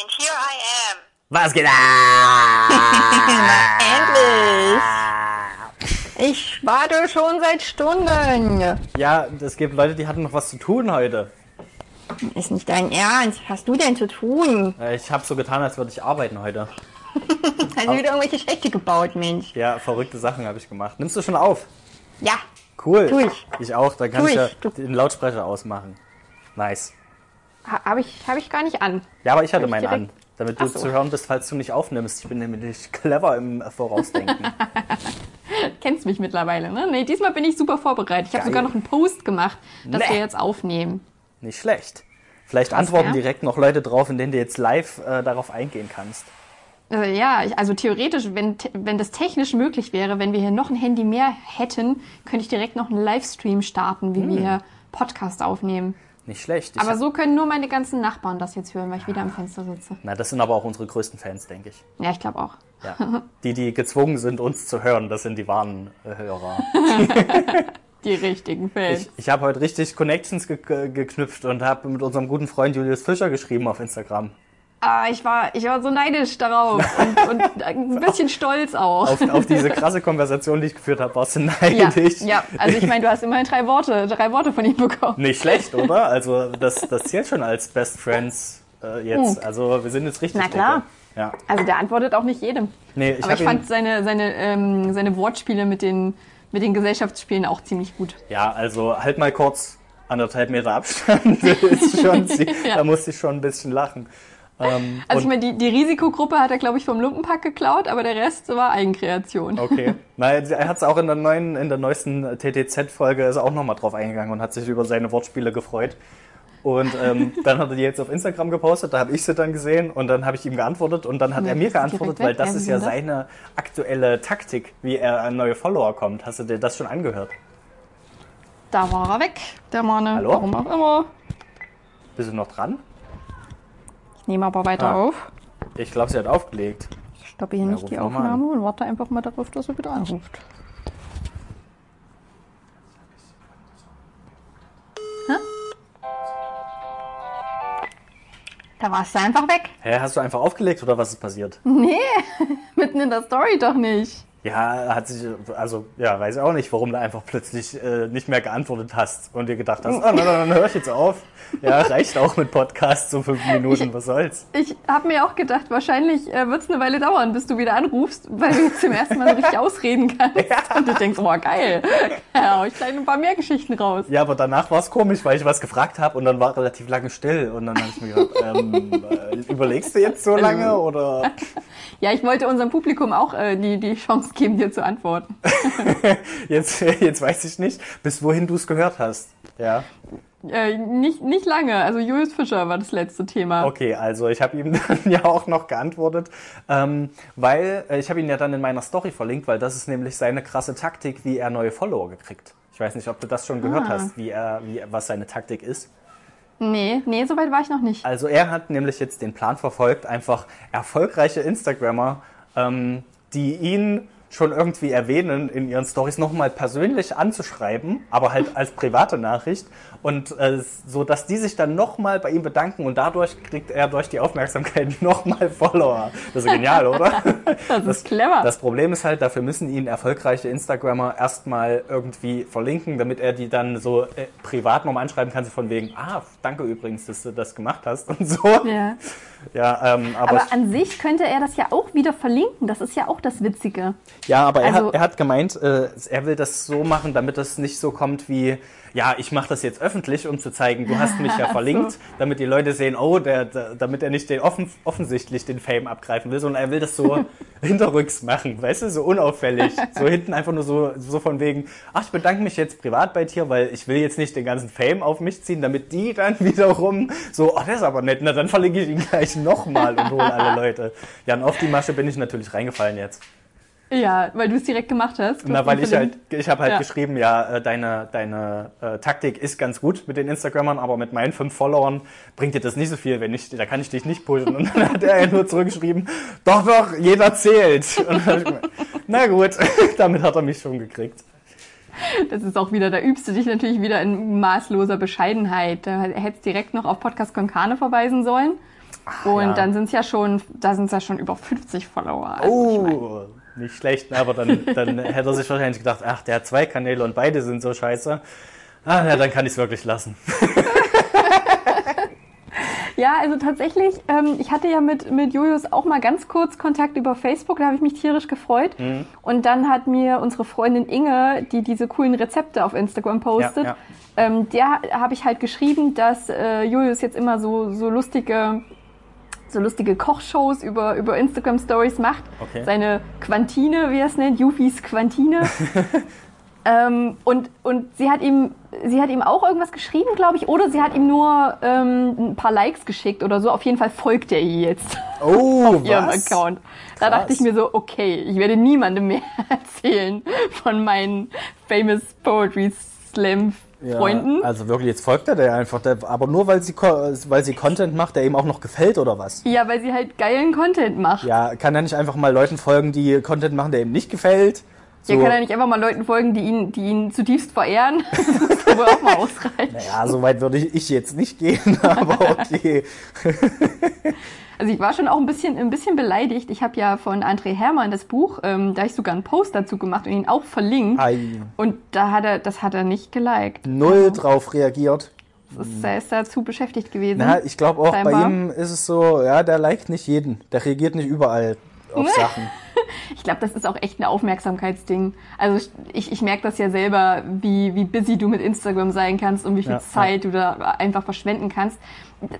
And here I am. Was geht ab? Endlich! Ich warte schon seit Stunden. Ja, es gibt Leute, die hatten noch was zu tun heute. Ist nicht dein Ernst. Was hast du denn zu tun? Äh, Ich habe so getan, als würde ich arbeiten heute. Hast du wieder irgendwelche Schächte gebaut, Mensch? Ja, verrückte Sachen habe ich gemacht. Nimmst du schon auf? Ja. Cool. Tu ich. Ich auch. Dann kann Tu ich ja ich. Du- den Lautsprecher ausmachen. Nice. Ha- Habe ich, hab ich gar nicht an. Ja, aber ich hatte ich meinen direkt- an. Damit du Ach so. zu hören bist, falls du nicht aufnimmst. Ich bin nämlich clever im Vorausdenken. Kennst mich mittlerweile, ne? Nee, diesmal bin ich super vorbereitet. Ich habe sogar noch einen Post gemacht, dass Nee. wir jetzt aufnehmen. nicht schlecht. Vielleicht Krass, antworten ja. direkt noch Leute drauf, in denen du jetzt live äh, darauf eingehen kannst. Äh, ja, ich- also theoretisch, wenn, wenn das technisch möglich wäre, wenn wir hier noch ein Handy mehr hätten, könnte ich direkt noch einen Livestream starten, wie wir hier Podcast aufnehmen. Nicht schlecht. Ich Aber so können nur meine ganzen Nachbarn das jetzt hören, weil ich wieder am Fenster sitze. Na, das sind aber auch unsere größten Fans, denke ich. Ja, ich glaube auch. Ja. Die, die gezwungen sind, uns zu hören, das sind die wahren äh, Hörer. Die richtigen Fans. Ich, ich habe heute richtig Connections ge geknüpft und habe mit unserem guten Freund Julius Fischer geschrieben auf Instagram. Ah, ich war, ich war so neidisch darauf und, und ein bisschen stolz auch. Auf, auf diese krasse Konversation, die ich geführt habe, warst du ja, neidisch. ja, also ich meine, du hast immerhin drei Worte, drei Worte von ihm bekommen. Nicht schlecht, oder? Also das, das zählt schon als Best Friends äh, jetzt. Also wir sind jetzt richtig Hm. Na klar. dicke. Ja. Also der antwortet auch nicht jedem. Nee, ich Aber ich fand seine, seine, ähm, seine Wortspiele mit den, mit den Gesellschaftsspielen auch ziemlich gut. ja, also halt mal kurz anderthalb Meter Abstand. ist schon, Ja. Da musste ich schon ein bisschen lachen. Ähm, Also ich meine, die, die Risikogruppe hat er, glaube ich, vom Lumpenpack geklaut, aber der Rest war Eigenkreation. Okay. Na, er hat es auch in der neuen, in der neuesten TTZ-Folge ist auch nochmal drauf eingegangen und hat sich über seine Wortspiele gefreut. Und ähm, dann hat er die jetzt auf Instagram gepostet, da habe ich sie dann gesehen und dann habe ich ihm geantwortet und dann hat Ja, er mir geantwortet, weil das ist ja seine aktuelle Taktik, wie er an neue Follower kommt. Hast du dir das schon angehört? Da war er weg, der Mann. Hallo? Warum auch immer. Bist du noch dran? Nehme aber weiter Ah. auf. Ich glaube, sie hat aufgelegt. Ich stoppe hier Ja, nicht die Aufnahme und warte einfach mal darauf, dass er wieder anruft. Hä? Da warst du einfach weg. Hä, hast du einfach aufgelegt oder was ist passiert? Nee, mitten in der Story doch nicht. Ja, hat sich, also, ja, weiß ich auch nicht, warum du einfach plötzlich äh, nicht mehr geantwortet hast und dir gedacht hast, oh, na, na, dann höre ich jetzt auf. Ja, reicht auch mit Podcast so fünf Minuten, was soll's. Ich habe mir auch gedacht, wahrscheinlich äh, wird es eine Weile dauern, bis du wieder anrufst, weil du jetzt zum ersten Mal so richtig ausreden kannst. Und du denkst, oh geil, ja, ich gleich ein paar mehr Geschichten raus. Ja, aber danach war es komisch, weil ich was gefragt habe und dann war relativ lange still und dann habe ich mir gedacht, ähm, äh, überlegst du jetzt so lange oder? Ja, ich wollte unserem Publikum auch äh, die, die Chance geben, dir zu antworten. Jetzt, jetzt weiß ich nicht, bis wohin du es gehört hast. Ja. Äh, nicht, nicht lange, also Julius Fischer war das letzte Thema. Okay, also ich habe ihm dann ja auch noch geantwortet, ähm, weil äh, ich habe ihn ja dann in meiner Story verlinkt, weil das ist nämlich seine krasse Taktik, wie er neue Follower gekriegt. Ich weiß nicht, ob du das schon gehört Ah. hast, wie er, wie, was seine Taktik ist. Nee, nee, so weit war ich noch nicht. Also er hat nämlich jetzt den Plan verfolgt, einfach erfolgreiche Instagrammer, ähm, die ihn schon irgendwie erwähnen in ihren Stories nochmal persönlich anzuschreiben, aber halt als private Nachricht und äh, so, dass die sich dann nochmal bei ihm bedanken und dadurch kriegt er durch die Aufmerksamkeit nochmal Follower. Das ist genial, oder? Das ist clever. Das Problem ist halt, dafür müssen ihn erfolgreiche Instagrammer erstmal irgendwie verlinken, damit er die dann so äh, privat nochmal anschreiben kann, so von wegen, ah, danke übrigens, dass du das gemacht hast und so. ja. Ja, ähm, aber, Aber an sich könnte er das ja auch wieder verlinken. Das ist ja auch das Witzige. Ja, aber er, also- hat, er hat gemeint, äh, er will das so machen, damit das nicht so kommt wie, ja, ich mache das jetzt öffentlich, um zu zeigen, du hast mich ja verlinkt, damit die Leute sehen, oh, der, der, damit er nicht den offen, offensichtlich den Fame abgreifen will, sondern er will das so hinterrücks machen, weißt du, so unauffällig. So hinten einfach nur so, so von wegen, ach, ich bedanke mich jetzt privat bei dir, weil ich will jetzt nicht den ganzen Fame auf mich ziehen, damit die dann wiederum so, oh, der ist aber nett, na dann verlinke ich ihn gleich nochmal und hole alle Leute. Ja, und auf die Masche bin ich natürlich reingefallen jetzt. Ja, weil du es direkt gemacht hast. Na, weil ich halt, ich habe halt Ja. geschrieben, ja, äh, deine, deine äh, Taktik ist ganz gut mit den Instagrammern, aber mit meinen fünf Followern bringt dir das nicht so viel, wenn ich, da kann ich dich nicht pushen. Und dann hat er ja nur zurückgeschrieben, doch, doch, jeder zählt. Gemeint, na gut, damit hat er mich schon gekriegt. Das ist auch wieder, da übst du dich natürlich wieder in maßloser Bescheidenheit. Da hättest direkt noch auf Podcast Konkane verweisen sollen. Und ja. dann sind es ja schon, da sind es ja schon über 50 Follower. Also ich mein, Oh, nicht schlecht, aber dann, dann hätte er sich wahrscheinlich gedacht, ach, der hat zwei Kanäle und beide sind so scheiße. Ah, ja, dann kann ich es wirklich lassen. Ja, also tatsächlich, ähm, ich hatte ja mit, mit Julius auch mal ganz kurz Kontakt über Facebook, da habe ich mich tierisch gefreut. Mhm. Und dann hat mir unsere Freundin Inge, die diese coolen Rezepte auf Instagram postet, Ja, Ähm, der habe ich halt geschrieben, dass äh, Julius jetzt immer so, so lustige so lustige Kochshows über, über Instagram Stories macht. Okay. Seine Quantine, wie er es nennt, Jufis Quantine. ähm, und, und sie hat ihm, sie hat ihm auch irgendwas geschrieben, glaube ich, oder sie hat ihm nur ähm, ein paar Likes geschickt oder so. Auf jeden Fall folgt er ihr jetzt Oh, ihrem was? Account. Da Krass. dachte ich mir so, okay, ich werde niemandem mehr erzählen von meinen Famous Poetry Slam Ja, Freunden. Also wirklich, jetzt folgt er der einfach. Der, aber nur weil sie, weil sie Content macht, der ihm auch noch gefällt oder was? Ja, weil sie halt geilen Content macht. Ja, kann er nicht einfach mal Leuten folgen, die Content machen, der ihm nicht gefällt? So, Ja, kann er nicht einfach mal Leuten folgen, die ihn, die ihn zutiefst verehren? das muss wohl auch mal ausreichen. ja, so weit würde ich, ich jetzt nicht gehen, aber okay. Also ich war schon auch ein bisschen, ein bisschen beleidigt. Ich habe ja von André Hermann das Buch, ähm, da hab ich sogar einen Post dazu gemacht und ihn auch verlinkt. Ei, Und da hat er, das hat er nicht geliked. null drauf reagiert. Ist, er ist dazu beschäftigt gewesen. Na, ich glaube auch, bei Scheinbar. ihm ist es so, ja, der liked nicht jeden. Der reagiert nicht überall auf Sachen. Ich glaube, das ist auch echt ein Aufmerksamkeitsding. Also ich, ich merke das ja selber, wie, wie busy du mit Instagram sein kannst und wie viel Ja, Zeit du da einfach verschwenden kannst.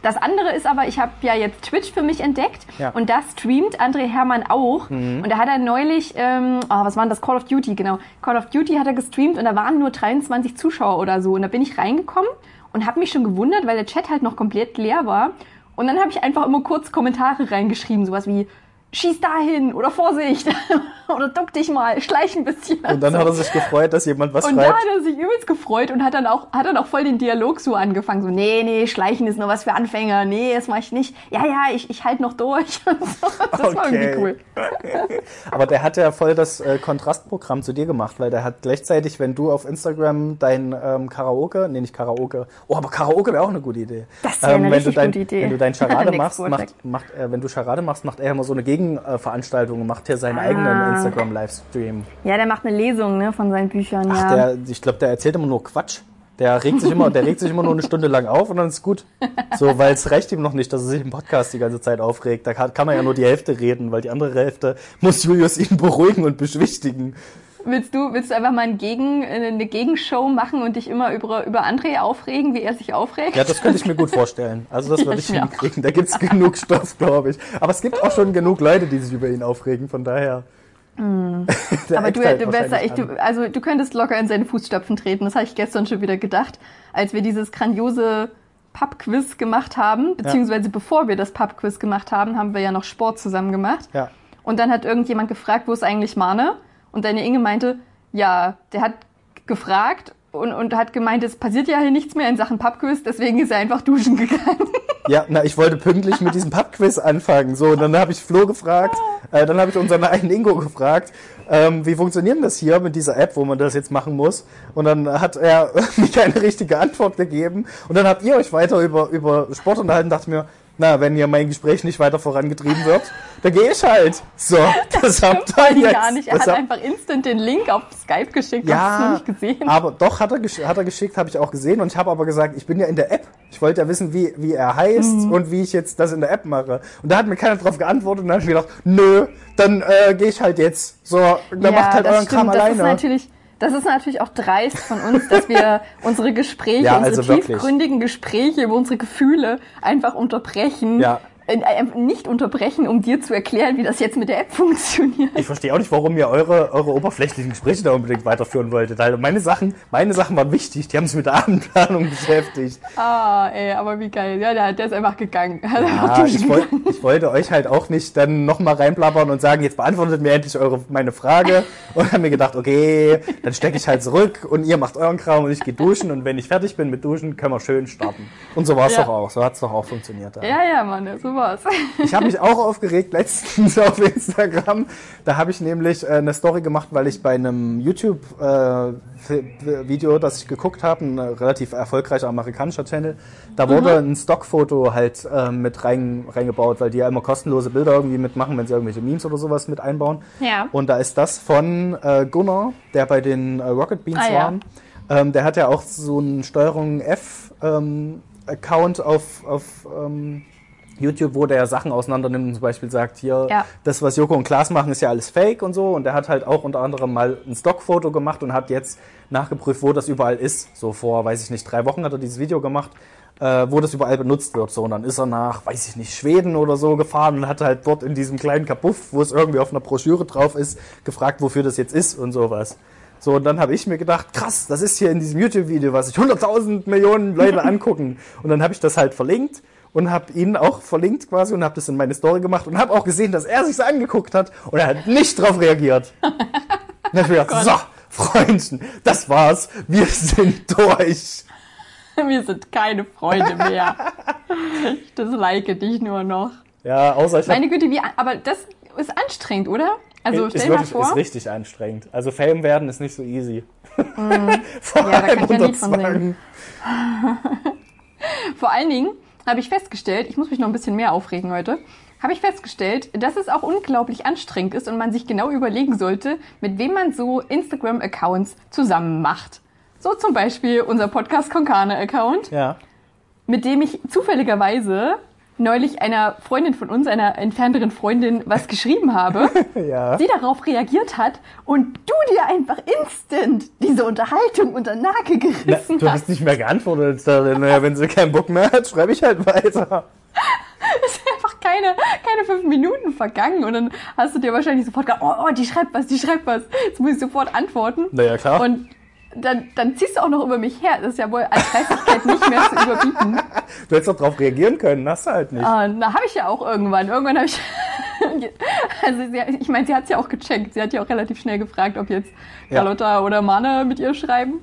Das andere ist aber, ich habe ja jetzt Twitch für mich entdeckt Ja. und da streamt André Hermann auch. Und da hat er neulich, ähm, oh, was war denn das? Call of Duty, genau. Call of Duty hat er gestreamt und da waren nur 23 Zuschauer oder so. Und da bin ich reingekommen und habe mich schon gewundert, weil der Chat halt noch komplett leer war. Und dann habe ich einfach immer kurz Kommentare reingeschrieben, sowas wie schieß dahin oder Vorsicht oder duck dich mal, schleich ein bisschen. Und dann hat er sich gefreut, dass jemand was Und da schreibt. hat er sich übelst gefreut und hat dann auch, hat dann auch voll den Dialog so angefangen. So, nee, nee, Schleichen ist nur was für Anfänger. Nee, das mach ich nicht. Ja, ja, ich, ich halte noch durch. Und so. Das war Okay. irgendwie cool. Aber der hat ja voll das äh, Kontrastprogramm zu dir gemacht, weil der hat gleichzeitig, wenn du auf Instagram dein ähm, Karaoke, nee, nicht Karaoke, oh, aber Karaoke wäre auch eine gute Idee. Das wäre eine wenn richtig du dein, gute Idee. Wenn du dein Charade Next machst, macht, macht, äh, wenn du Charade machst, macht er immer so eine Gegenveranstaltung und macht hier seinen Ah. eigenen Instagram-Livestream. Ja, der macht eine Lesung ne, von seinen Büchern. Ach, ja. der, ich glaube, der erzählt immer nur Quatsch. Der regt sich immer, der regt sich immer nur eine Stunde lang auf und dann ist gut. So, weil es reicht ihm noch nicht, dass er sich im Podcast die ganze Zeit aufregt. Da kann, kann er ja nur die Hälfte reden, weil die andere Hälfte muss Julius ihn beruhigen und beschwichtigen. Willst du, willst du einfach mal ein Gegen, eine Gegenshow machen und dich immer über, über André aufregen, wie er sich aufregt? Ja, das könnte ich mir gut vorstellen. Also das Ja, würde ich ich hinkriegen. Da gibt's genug Stoff, glaube ich. Aber es gibt auch schon genug Leute, die sich über ihn aufregen. Von daher. Mm. Aber du, halt du, ja echt, an. du, also du könntest locker in seine Fußstapfen treten. Das habe ich gestern schon wieder gedacht, als wir dieses grandiose Pub-Quiz gemacht haben, beziehungsweise bevor wir das Pub-Quiz gemacht haben, haben wir ja noch Sport zusammen gemacht. Ja. Und dann hat irgendjemand gefragt, wo ist eigentlich Mane? Und deine Inge meinte, ja, der hat gefragt und, und hat gemeint, es passiert ja hier nichts mehr in Sachen Pub-Quiz, deswegen ist er einfach duschen gegangen. Ja, na, ich wollte pünktlich mit diesem Pub-Quiz anfangen. So, und dann habe ich Flo gefragt, äh, dann habe ich unseren einen Ingo gefragt, ähm, wie funktioniert das hier mit dieser App, wo man das jetzt machen muss? Und dann hat er mir keine richtige Antwort gegeben. Und dann habt ihr euch weiter über, über Sport unterhalten, dachte mir, na, wenn hier mein Gespräch nicht weiter vorangetrieben wird, dann gehe ich halt. So, das, habt Vor ihr jetzt. gar nicht. Er das hat habt- einfach instant den Link auf Skype geschickt. Hast du ja, nicht gesehen? aber doch hat er, gesch hat er geschickt, habe ich auch gesehen und ich habe aber gesagt, ich bin ja in der App. Ich wollte ja wissen, wie, wie er heißt Mhm. und wie ich jetzt das in der App mache. Und da hat mir keiner drauf geantwortet und dann habe ich mir gedacht, nö, dann äh, gehe ich halt jetzt. So, dann macht halt das euren Kram stimmt. Das ist alleine. natürlich, das ist natürlich auch dreist von uns, dass wir unsere Gespräche, Ja, unsere also wirklich. tiefgründigen Gespräche über unsere Gefühle einfach unterbrechen. Ja. Nicht unterbrechen, um dir zu erklären, wie das jetzt mit der App funktioniert. Ich verstehe auch nicht, warum ihr eure, eure oberflächlichen Gespräche da unbedingt weiterführen wolltet. Also meine Sachen, meine Sachen waren wichtig, die haben sich mit der Abendplanung beschäftigt. Ah, ey, aber wie geil. Ja, der, der ist einfach gegangen. Ja, ich, woll, gegangen. ich wollte euch halt auch nicht dann nochmal reinplappern und sagen, jetzt beantwortet mir endlich eure, meine Frage. Und habe mir gedacht, okay, dann stecke ich halt zurück und ihr macht euren Kram und ich gehe duschen. Und wenn ich fertig bin mit Duschen, können wir schön starten. Und so war es Ja. doch auch. So hat es doch auch funktioniert. Ja. Ja, ja, Mann, so sowas. Ich habe mich auch aufgeregt letztens auf Instagram. Da habe ich nämlich äh, eine Story gemacht, weil ich bei einem YouTube-Video, äh, das ich geguckt habe, ein relativ erfolgreicher amerikanischer Channel, da wurde mhm. ein Stockfoto halt äh, mit rein, reingebaut, weil die ja immer kostenlose Bilder irgendwie mitmachen, wenn sie irgendwelche Memes oder sowas mit einbauen. Ja. Und da ist das von äh, Gunnar, der bei den äh, Rocket Beans ah, war. Ja. Ähm, der hat ja auch so einen Steuerung F ähm, Account auf, auf ähm, YouTube, wo der Sachen auseinander nimmt und zum Beispiel sagt, hier, ja. das, was Joko und Klaas machen, ist ja alles Fake und so. Und der hat halt auch unter anderem mal ein Stockfoto gemacht und hat jetzt nachgeprüft, wo das überall ist. So vor, weiß ich nicht, drei Wochen hat er dieses Video gemacht, äh, wo das überall benutzt wird. So, und dann ist er nach, weiß ich nicht, Schweden oder so gefahren und hat halt dort in diesem kleinen Kapuff, wo es irgendwie auf einer Broschüre drauf ist, gefragt, wofür das jetzt ist und sowas. So, und dann habe ich mir gedacht, krass, das ist hier in diesem YouTube-Video, was sich 100.000 Millionen Leute angucken. Und dann habe ich das halt verlinkt und habe ihn auch verlinkt quasi und habe das in meine Story gemacht und habe auch gesehen, dass er sich angeguckt hat und er hat nicht darauf reagiert. dann habe ich gedacht, so, Freundchen, das war's, wir sind durch. Wir sind keine Freunde mehr. Ich dislike dich nur noch. Ja, außer ich Meine Güte, wie, aber das ist anstrengend, oder? Also stell dir mal vor. Ist richtig anstrengend. Also Fame werden ist nicht so easy. Mm. Vor ja, allem da kann ich ja nicht von singen. Vor allen Dingen habe ich festgestellt, ich muss mich noch ein bisschen mehr aufregen heute, habe ich festgestellt, dass es auch unglaublich anstrengend ist und man sich genau überlegen sollte, mit wem man so Instagram-Accounts zusammen macht. So zum Beispiel unser Podcast Konkane-Account, ja. mit dem ich zufälligerweise neulich einer Freundin von uns, einer entfernteren Freundin, was geschrieben habe, ja. sie darauf reagiert hat und du dir einfach instant diese Unterhaltung unter Nake gerissen Na, du hast nicht mehr geantwortet. Naja, wenn sie keinen Bock mehr hat, schreibe ich halt weiter. Es sind einfach keine, keine fünf Minuten vergangen und dann hast du dir wahrscheinlich sofort gedacht, oh, oh, die schreibt was, die schreibt was. Jetzt muss ich sofort antworten. Naja, klar. Und dann, dann ziehst du auch noch über mich her. Das ist ja wohl als Dreistigkeit nicht mehr zu überbieten. Du hättest doch darauf reagieren können, hast du halt nicht. Ah, na, habe ich ja auch irgendwann. Irgendwann habe ich. also, sie, ich meine, sie hat es ja auch gecheckt. Sie hat ja auch relativ schnell gefragt, ob jetzt Carlotta ja. oder Mane mit ihr schreiben.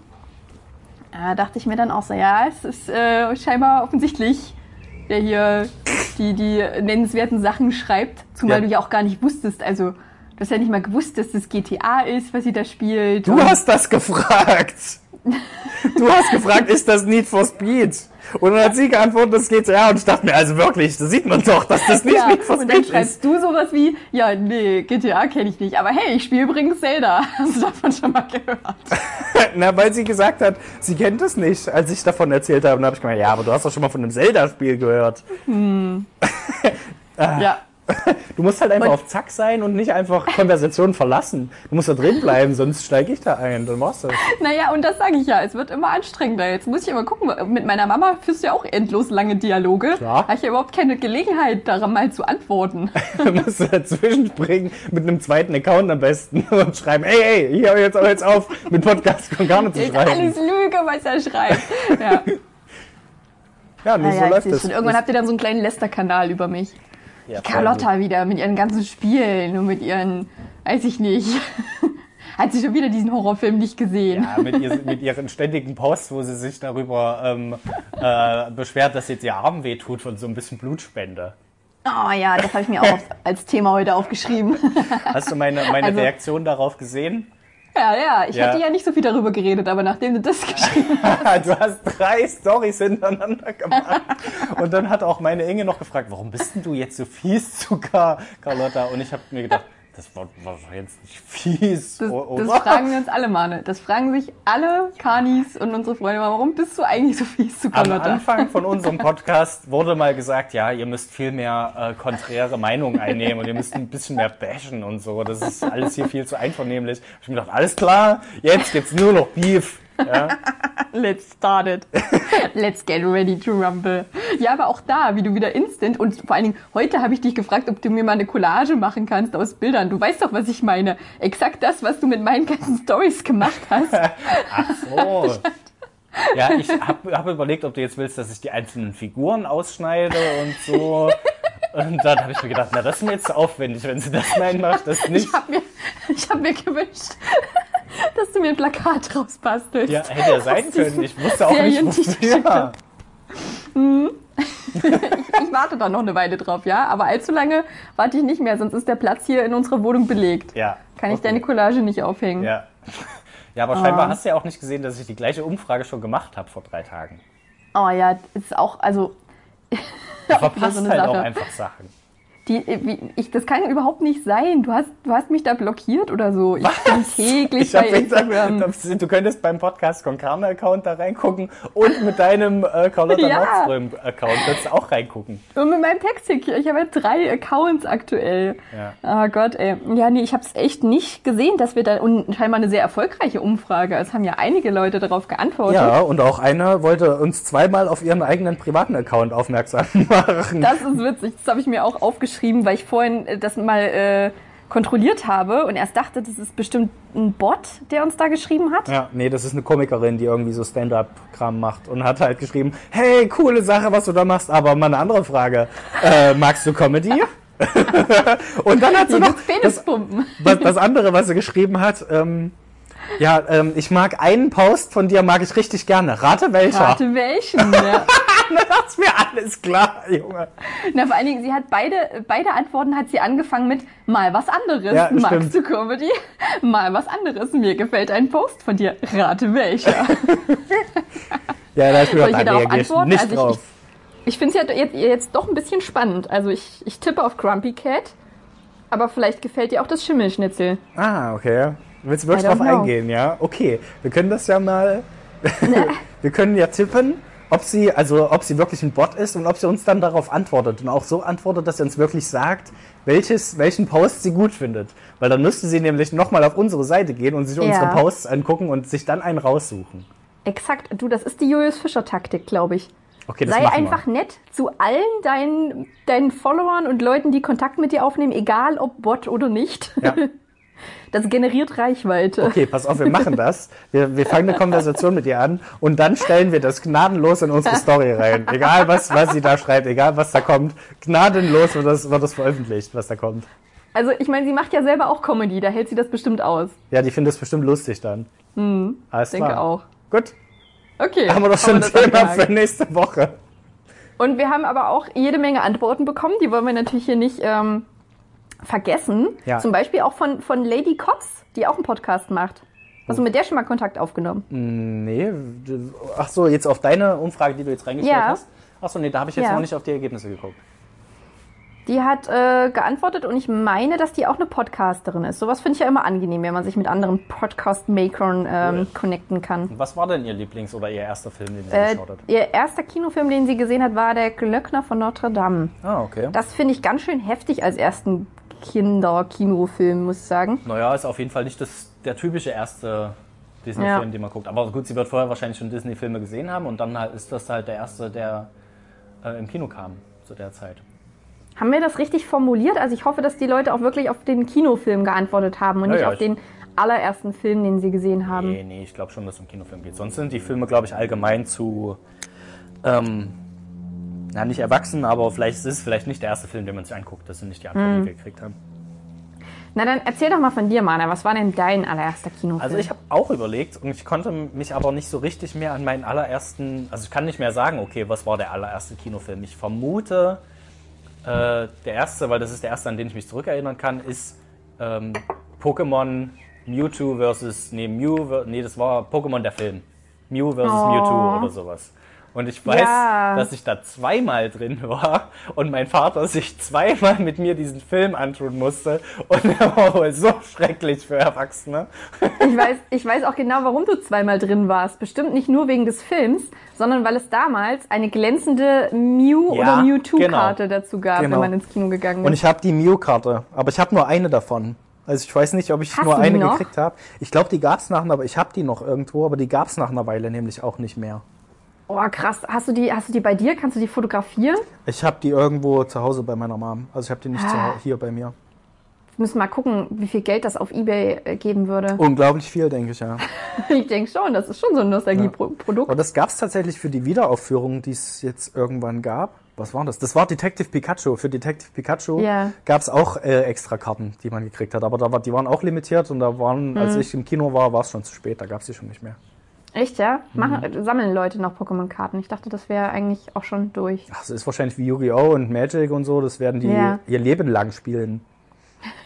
Da dachte ich mir dann auch so, ja, es ist äh, scheinbar offensichtlich, der hier die, die nennenswerten Sachen schreibt. Zumal ja. du ja auch gar nicht wusstest, also Du hast ja nicht mal gewusst, dass das GTA ist, was sie da spielt. Du hast das gefragt. Du hast gefragt, ist das Need for Speed? Und dann hat sie geantwortet, das GTA. Und ich dachte mir, also wirklich, da sieht man doch, dass das nicht ja, Need for Speed ist. Und dann schreibst du sowas wie, ja, nee, GTA kenne ich nicht. Aber hey, ich spiele übrigens Zelda. Hast du davon schon mal gehört? Na, weil sie gesagt hat, sie kennt es nicht, als ich davon erzählt habe. Und dann habe ich gemeint, ja, aber du hast doch schon mal von einem Zelda-Spiel gehört. Hm. ja, Du musst halt einfach und auf Zack sein und nicht einfach Konversationen verlassen. Du musst da drin bleiben, sonst steige ich da ein. Dann machst du das. Naja, und das sage ich ja. Es wird immer anstrengender. Jetzt muss ich immer gucken. Mit meiner Mama führst du ja auch endlos lange Dialoge. Klar. Habe ich ja überhaupt keine Gelegenheit, daran mal zu antworten. du musst dazwischen springen mit einem zweiten Account am besten und schreiben, hey, hey, ich höre jetzt, jetzt auf, mit Podcast gar nicht zu schreiben. Alles Lüge, was er schreibt. Ja. Ja, nee, naja, so läuft das. Irgendwann habt ihr dann so einen kleinen Lästerkanal über mich. Ja, Carlotta wieder mit ihren ganzen Spielen und mit ihren, weiß ich nicht. Hat sie schon wieder diesen Horrorfilm nicht gesehen? Ja, mit, ihr, mit ihren ständigen Posts, wo sie sich darüber ähm, äh, beschwert, dass jetzt ihr Arm wehtut von so ein bisschen Blutspende. Oh ja, das habe ich mir auch als Thema heute aufgeschrieben. Hast du meine, meine also, Reaktion darauf gesehen? Ja, ja, ich ja. hätte ja nicht so viel darüber geredet, aber nachdem du das geschrieben hast. du hast drei Storys hintereinander gemacht. Und dann hat auch meine Inge noch gefragt, warum bist denn du jetzt so fies zu Car Carlotta? Und ich habe mir gedacht, das war, war jetzt nicht fies. Das, das fragen wir uns alle mal. Das fragen sich alle Kanis und unsere Freunde mal, warum bist du eigentlich so fies zu Carlotta? Am Anfang von unserem Podcast wurde mal gesagt, ja, ihr müsst viel mehr äh, konträre Meinungen einnehmen und ihr müsst ein bisschen mehr bashen und so. Das ist alles hier viel zu einvernehmlich. Ich habe mir gedacht, alles klar, jetzt gibt's nur noch Beef. Ja? Let's start it. Let's get ready to rumble. Ja, aber auch da, wie du wieder instant und vor allen Dingen heute habe ich dich gefragt, ob du mir mal eine Collage machen kannst aus Bildern. Du weißt doch, was ich meine. Exakt das, was du mit meinen ganzen Stories gemacht hast. Ach so. Ja, ich habe hab überlegt, ob du jetzt willst, dass ich die einzelnen Figuren ausschneide und so. Und dann habe ich mir gedacht, na, das ist mir jetzt aufwendig, wenn sie das meinen, macht das nicht. Ich habe mir, hab mir gewünscht, dass du mir ein Plakat rausbastelst. Ja, hätte ja sein können. Ich wusste auch nicht, wofür. Hm. ich warte da noch eine Weile drauf, ja. Aber allzu lange warte ich nicht mehr, sonst ist der Platz hier in unserer Wohnung belegt. Ja. Kann ich okay. deine Collage nicht aufhängen. Ja. Ja, aber scheinbar Ah. hast du ja auch nicht gesehen, dass ich die gleiche Umfrage schon gemacht habe vor drei Tagen. Oh ja, ist auch, also Du verpasst so halt auch Sache. einfach Sachen. Die, ich, das kann überhaupt nicht sein. Du hast, du hast mich da blockiert oder so. Ich bin täglich Ich bei gesagt, Instagram. du könntest beim Podcast Konkarne Account da reingucken und mit deinem äh, Carlotta Ja. Nordström Account könntest du auch reingucken. Und mit meinem Text hier. Ich habe ja drei Accounts aktuell. Ja. Oh Gott, ey. Ja, nee, ich habe es echt nicht gesehen, dass wir da, und scheinbar eine sehr erfolgreiche Umfrage. Es haben ja einige Leute darauf geantwortet. Ja, und auch einer wollte uns zweimal auf ihren eigenen privaten Account aufmerksam machen. Das ist witzig. Das habe ich mir auch aufgeschrieben, weil ich vorhin äh, das mal äh, kontrolliert habe und erst dachte, das ist bestimmt ein Bot, der uns da geschrieben hat. Ja, nee, das ist eine Komikerin, die irgendwie so Stand-up-Kram macht und hat halt geschrieben, hey, coole Sache, was du da machst, aber mal eine andere Frage. Äh, magst du Comedy? und dann hat sie noch das, was, das andere, was sie geschrieben hat, ähm, ja, ähm, ich mag einen Post von dir, mag ich richtig gerne. Rate welcher. Rate welchen. Ja. Das ist mir alles klar, Junge. Na, vor allen Dingen, sie hat beide, beide Antworten hat sie angefangen mit mal was anderes. Ja, Magst stimmt. du Comedy? Mal was anderes. Mir gefällt ein Post von dir. Rate welcher. Ja, da ist mir Soll ich da darauf ich antworten? nicht Also ich- drauf. Ich finde es ja jetzt, jetzt doch ein bisschen spannend. Also ich, ich tippe auf Grumpy Cat, aber vielleicht gefällt dir auch das Schimmelschnitzel. Ah, okay. Willst du wirklich drauf know. eingehen, ja? Okay, wir können das ja mal. wir können ja tippen, ob sie, also ob sie wirklich ein Bot ist und ob sie uns dann darauf antwortet und auch so antwortet, dass sie uns wirklich sagt, welches, welchen Post sie gut findet. Weil dann müsste sie nämlich nochmal auf unsere Seite gehen und sich Ja. unsere Posts angucken und sich dann einen raussuchen. Exakt. Du, das ist die Julius Fischer Taktik, glaube ich. Okay, das Sei einfach nett zu allen deinen, deinen Followern und Leuten, die Kontakt mit dir aufnehmen, egal ob Bot oder nicht. wir. Ja. Das generiert Reichweite. Okay, pass auf, wir machen das. Wir, wir fangen eine Konversation mit ihr an und dann stellen wir das gnadenlos in unsere Story rein. Egal, was, was sie da schreibt, egal, was da kommt. Gnadenlos wird das, wird das veröffentlicht, was da kommt. Also ich meine, sie macht ja selber auch Comedy, da hält sie das bestimmt aus. Ja, die findet es bestimmt lustig dann. Hm, Alles Ich denke klar. auch. Gut, Okay. haben wir doch schon ein das Thema für nächste Woche. Und wir haben aber auch jede Menge Antworten bekommen, die wollen wir natürlich hier nicht ähm, vergessen. Ja. Zum Beispiel auch von, von Lady Kotz, die auch einen Podcast macht. Hast du mit der schon mal Kontakt aufgenommen? Nee, du- ach so, jetzt auf deine Umfrage, die du jetzt reingestellt Ja. hast. Ach so, nee, da habe ich jetzt Ja. noch nicht auf die Ergebnisse geguckt. Die hat äh, geantwortet und ich meine, dass die auch eine Podcasterin ist. Sowas finde ich ja immer angenehm, wenn man sich mit anderen Podcast-Makern ähm, Cool. connecten kann. Was war denn ihr Lieblings- oder ihr erster Film, den sie Äh, geschaut hat? ihr erster Kinofilm, den sie gesehen hat, war Der Glöckner von Notre Dame. Ah, okay. Das finde ich ganz schön heftig als ersten Kinder-Kinofilm, muss ich sagen. Naja, ist auf jeden Fall nicht das, der typische erste Disney-Film, Ja. den man guckt. Aber gut, sie wird vorher wahrscheinlich schon Disney-Filme gesehen haben und dann halt ist das halt der erste, der äh, im Kino kam zu der Zeit. Haben wir das richtig formuliert? Also ich hoffe, dass die Leute auch wirklich auf den Kinofilm geantwortet haben und Ja, nicht auf den allerersten Film, den sie gesehen haben. Nee, nee, ich glaube schon, dass es um Kinofilm geht. Sonst sind die Filme, glaube ich, allgemein zu, ähm, na, nicht erwachsen, aber vielleicht ist es vielleicht nicht der erste Film, den man sich anguckt. Das sind nicht die Antworten, Mhm. gekriegt haben. Na dann erzähl doch mal von dir, Mana. Was war denn dein allererster Kinofilm? Also ich habe auch überlegt und ich konnte mich aber nicht so richtig mehr an meinen allerersten, also ich kann nicht mehr sagen, okay, was war der allererste Kinofilm. Ich vermute, äh, der erste, weil das ist der erste, an den ich mich zurückerinnern kann, ist ähm, Pokémon Mewtwo versus, nee, Mew, nee, das war Pokémon der Film. Mew versus Oh. Mewtwo oder sowas. Und ich weiß, Ja. dass ich da zweimal drin war und mein Vater sich zweimal mit mir diesen Film antun musste und er war wohl so schrecklich für Erwachsene. Ich weiß, ich weiß auch genau, warum du zweimal drin warst. Bestimmt nicht nur wegen des Films, sondern weil es damals eine glänzende Mew- Ja, oder Mewtwo-Karte genau. dazu gab, Genau. wenn man ins Kino gegangen ist. Und ich habe die Mew-Karte, aber ich habe nur eine davon. Also ich weiß nicht, ob ich Hast nur eine noch? gekriegt habe. Ich glaube, die gab's nach einer, aber ich habe die noch irgendwo, aber die gab's nach einer Weile nämlich auch nicht mehr. Oh, krass. Hast du, die, hast du die bei dir? Kannst du die fotografieren? Ich habe die irgendwo zu Hause bei meiner Mom. Also ich habe die nicht Ah. Hier bei mir. Wir müssen mal gucken, wie viel Geld das auf Ebay äh, geben würde. Unglaublich viel, denke ich, ja. Ich denke schon, das ist schon so ein Nostalgie-Produkt. Aber das gab's tatsächlich für die Wiederaufführung, die es jetzt irgendwann gab. Was war das? Das war Detective Pikachu. Für Detective Pikachu Ja. gab's auch äh, extra Karten, die man gekriegt hat. Aber da war, die waren auch limitiert und da waren, Mhm. als ich im Kino war, war es schon zu spät. Da gab's die schon nicht mehr. Echt, ja? Machen, Mhm. Sammeln Leute noch Pokémon-Karten? Ich dachte, das wäre eigentlich auch schon durch. Ach, das ist wahrscheinlich wie Yu-Gi-Oh! und Magic und so, das werden die Ja. ihr Leben lang spielen.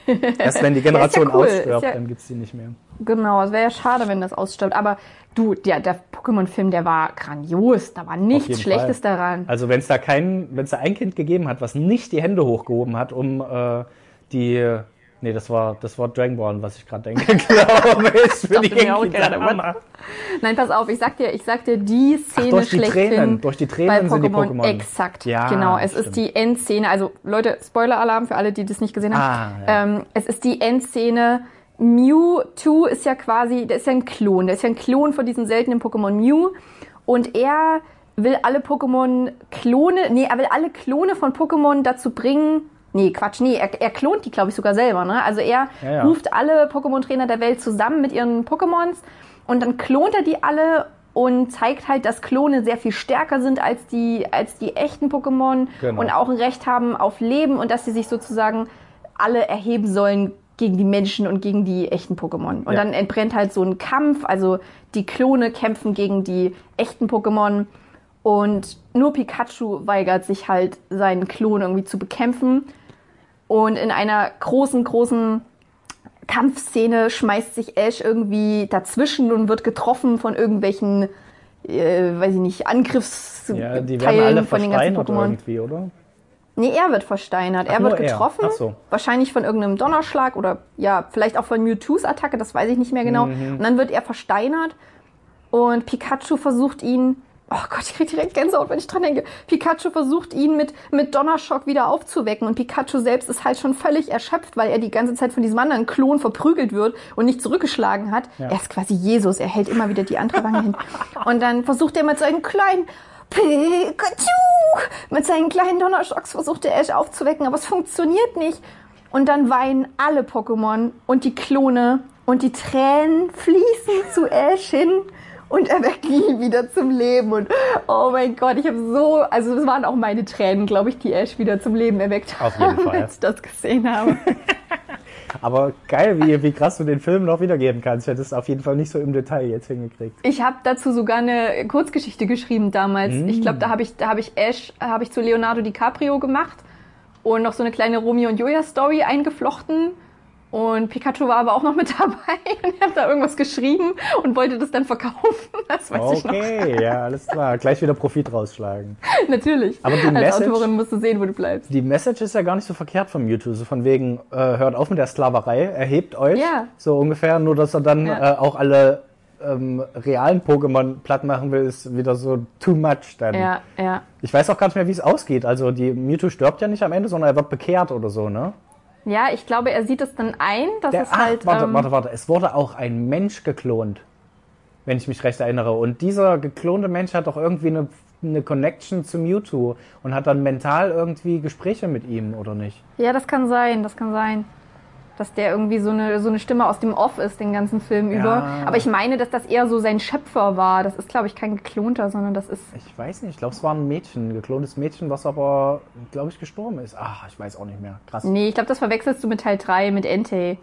Erst wenn die Generation Ja, cool. ausstirbt, ja- dann gibt's die nicht mehr. Genau, es wäre ja schade, wenn das ausstirbt. Aber du, der, der Pokémon-Film, der war grandios. Da war nichts Schlechtes Fall. daran. Also wenn es da kein, wenn es da ein Kind gegeben hat, was nicht die Hände hochgehoben hat, um äh, die, nee, das war, das war Dragon Ball, was ich gerade denke, glaube ich, für die mir auch gerade. Nein, pass auf, ich sag dir, ich sag dir die Szene durch die Tränen, durch die bei Tränen sind die Pokémon. Pokémon. Exakt, Ja, genau. Es stimmt. ist die Endszene. Also Leute, Spoiler-Alarm für alle, die das nicht gesehen haben. Ah, ja. ähm, es ist die Endszene. Mewtwo ist ja quasi, der ist ja ein Klon. Der ist ja ein Klon von diesem seltenen Pokémon Mew. Und er will alle Pokémon Klone, nee, er will alle Klone von Pokémon dazu bringen. Nee, Quatsch, nee, er, er klont die, glaube ich, sogar selber. Ne? Also er Ja, ja. ruft alle Pokémon-Trainer der Welt zusammen mit ihren Pokémons und dann klont er die alle und zeigt halt, dass Klone sehr viel stärker sind als die, als die echten Pokémon Genau. und auch ein Recht haben auf Leben und dass sie sich sozusagen alle erheben sollen gegen die Menschen und gegen die echten Pokémon. Und Ja. dann entbrennt halt so ein Kampf, also die Klone kämpfen gegen die echten Pokémon und nur Pikachu weigert sich halt, seinen Klon irgendwie zu bekämpfen. Und in einer großen, großen Kampfszene schmeißt sich Ash irgendwie dazwischen und wird getroffen von irgendwelchen, äh, weiß ich nicht, Angriffsteilen Ja, die werden alle von den ganzen versteinert Pokémon. irgendwie, oder? Nee, er wird versteinert. Ach, er wird getroffen. Ach so. Wahrscheinlich von irgendeinem Donnerschlag oder ja, vielleicht auch von Mewtwo's Attacke, das weiß ich nicht mehr genau. Mhm. Und dann wird er versteinert und Pikachu versucht ihn. Oh Gott, ich krieg direkt Gänsehaut, wenn ich dran denke. Pikachu versucht ihn mit, mit Donnerschock wieder aufzuwecken und Pikachu selbst ist halt schon völlig erschöpft, weil er die ganze Zeit von diesem anderen Klon verprügelt wird und nicht zurückgeschlagen hat. Ja. Er ist quasi Jesus, er hält immer wieder die andere Wange hin. Und dann versucht er mit seinen kleinen Pikachu! Mit seinen kleinen Donnerschocks versucht er Ash aufzuwecken, aber es funktioniert nicht. Und dann weinen alle Pokémon und die Klone und die Tränen fließen zu Ash hin und er weckt ihn wieder zum Leben. Und oh mein Gott, ich habe so, also es waren auch meine Tränen, glaube ich, die Ash wieder zum Leben erweckt Auf jeden haben, Fall. als ich das gesehen habe. Aber geil, wie, wie krass du den Film noch wiedergeben kannst. Ich hätte es auf jeden Fall nicht so im Detail jetzt hingekriegt. Ich habe dazu sogar eine Kurzgeschichte geschrieben damals. Ich glaube, da habe ich, da habe ich Ash, habe ich zu Leonardo DiCaprio gemacht und noch so eine kleine Romeo und Julia Story eingeflochten. Und Pikachu war aber auch noch mit dabei und ich habe da irgendwas geschrieben und wollte das dann verkaufen. Das weiß ich noch. Okay, ja, alles klar. Gleich wieder Profit rausschlagen. Natürlich. Aber die Als Message- Autorin musst du sehen, wo du bleibst. Die Message ist ja gar nicht so verkehrt vom Mewtwo. So von wegen, äh, hört auf mit der Sklaverei, erhebt euch. Ja. So ungefähr. Nur, dass er dann Ja. äh, auch alle ähm, realen Pokémon platt machen will, ist wieder so too much dann. Ja, ja. Ich weiß auch gar nicht mehr, wie es ausgeht. Also die Mewtwo stirbt ja nicht am Ende, sondern er wird bekehrt oder so, ne? Ja, ich glaube, er sieht es dann ein, dass Der, es ach, halt. warte, ähm, warte, warte. Es wurde auch ein Mensch geklont. Wenn ich mich recht erinnere. Und dieser geklonte Mensch hat doch irgendwie eine, eine Connection zu Mewtwo und hat dann mental irgendwie Gespräche mit ihm, oder nicht? Ja, das kann sein, das kann sein. Dass der irgendwie so eine, so eine Stimme aus dem Off ist, den ganzen Film Ja. über. Aber ich meine, dass das eher so sein Schöpfer war. Das ist, glaube ich, kein geklonter, sondern das ist. Ich weiß nicht, ich glaube, es war ein Mädchen, ein geklontes Mädchen, was aber, glaube ich, gestorben ist. Ach, ich weiß auch nicht mehr. Krass. Nee, ich glaube, das verwechselst du mit Teil 3, mit Entei.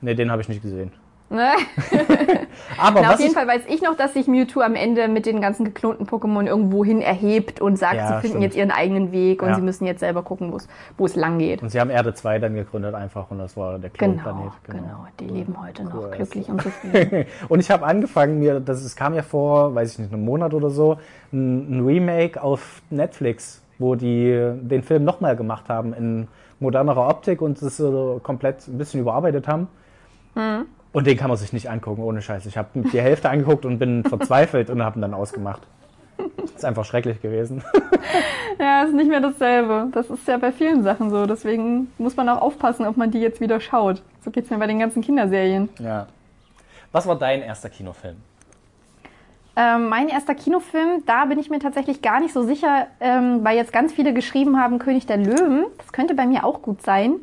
Nee, den habe ich nicht gesehen. Ne? Aber Na, auf jeden Fall weiß ich noch, dass sich Mewtwo am Ende mit den ganzen geklonten Pokémon irgendwo hin erhebt und sagt, Ja, sie finden stimmt. jetzt ihren eigenen Weg und Ja. sie müssen jetzt selber gucken, wo es- lang geht. Und sie haben Erde 2 dann gegründet einfach und das war der Genau, Klonplanet. genau, Die leben heute noch Cool. glücklich und zufrieden. Und ich habe angefangen, mir, das es kam ja vor, weiß ich nicht, einem Monat oder so, ein, ein Remake auf Netflix, wo die den Film nochmal gemacht haben in modernerer Optik und es so komplett ein bisschen überarbeitet haben. Mhm. Und den kann man sich nicht angucken, ohne Scheiß. Ich habe die Hälfte angeguckt und bin verzweifelt und habe ihn dann ausgemacht. Ist einfach schrecklich gewesen. Ja, ist nicht mehr dasselbe. Das ist ja bei vielen Sachen so. Deswegen muss man auch aufpassen, ob man die jetzt wieder schaut. So geht's mir bei den ganzen Kinderserien. Ja. Was war dein erster Kinofilm? Ähm, mein erster Kinofilm, da bin ich mir tatsächlich gar nicht so sicher, ähm, weil jetzt ganz viele geschrieben haben, König der Löwen. Das könnte bei mir auch gut sein.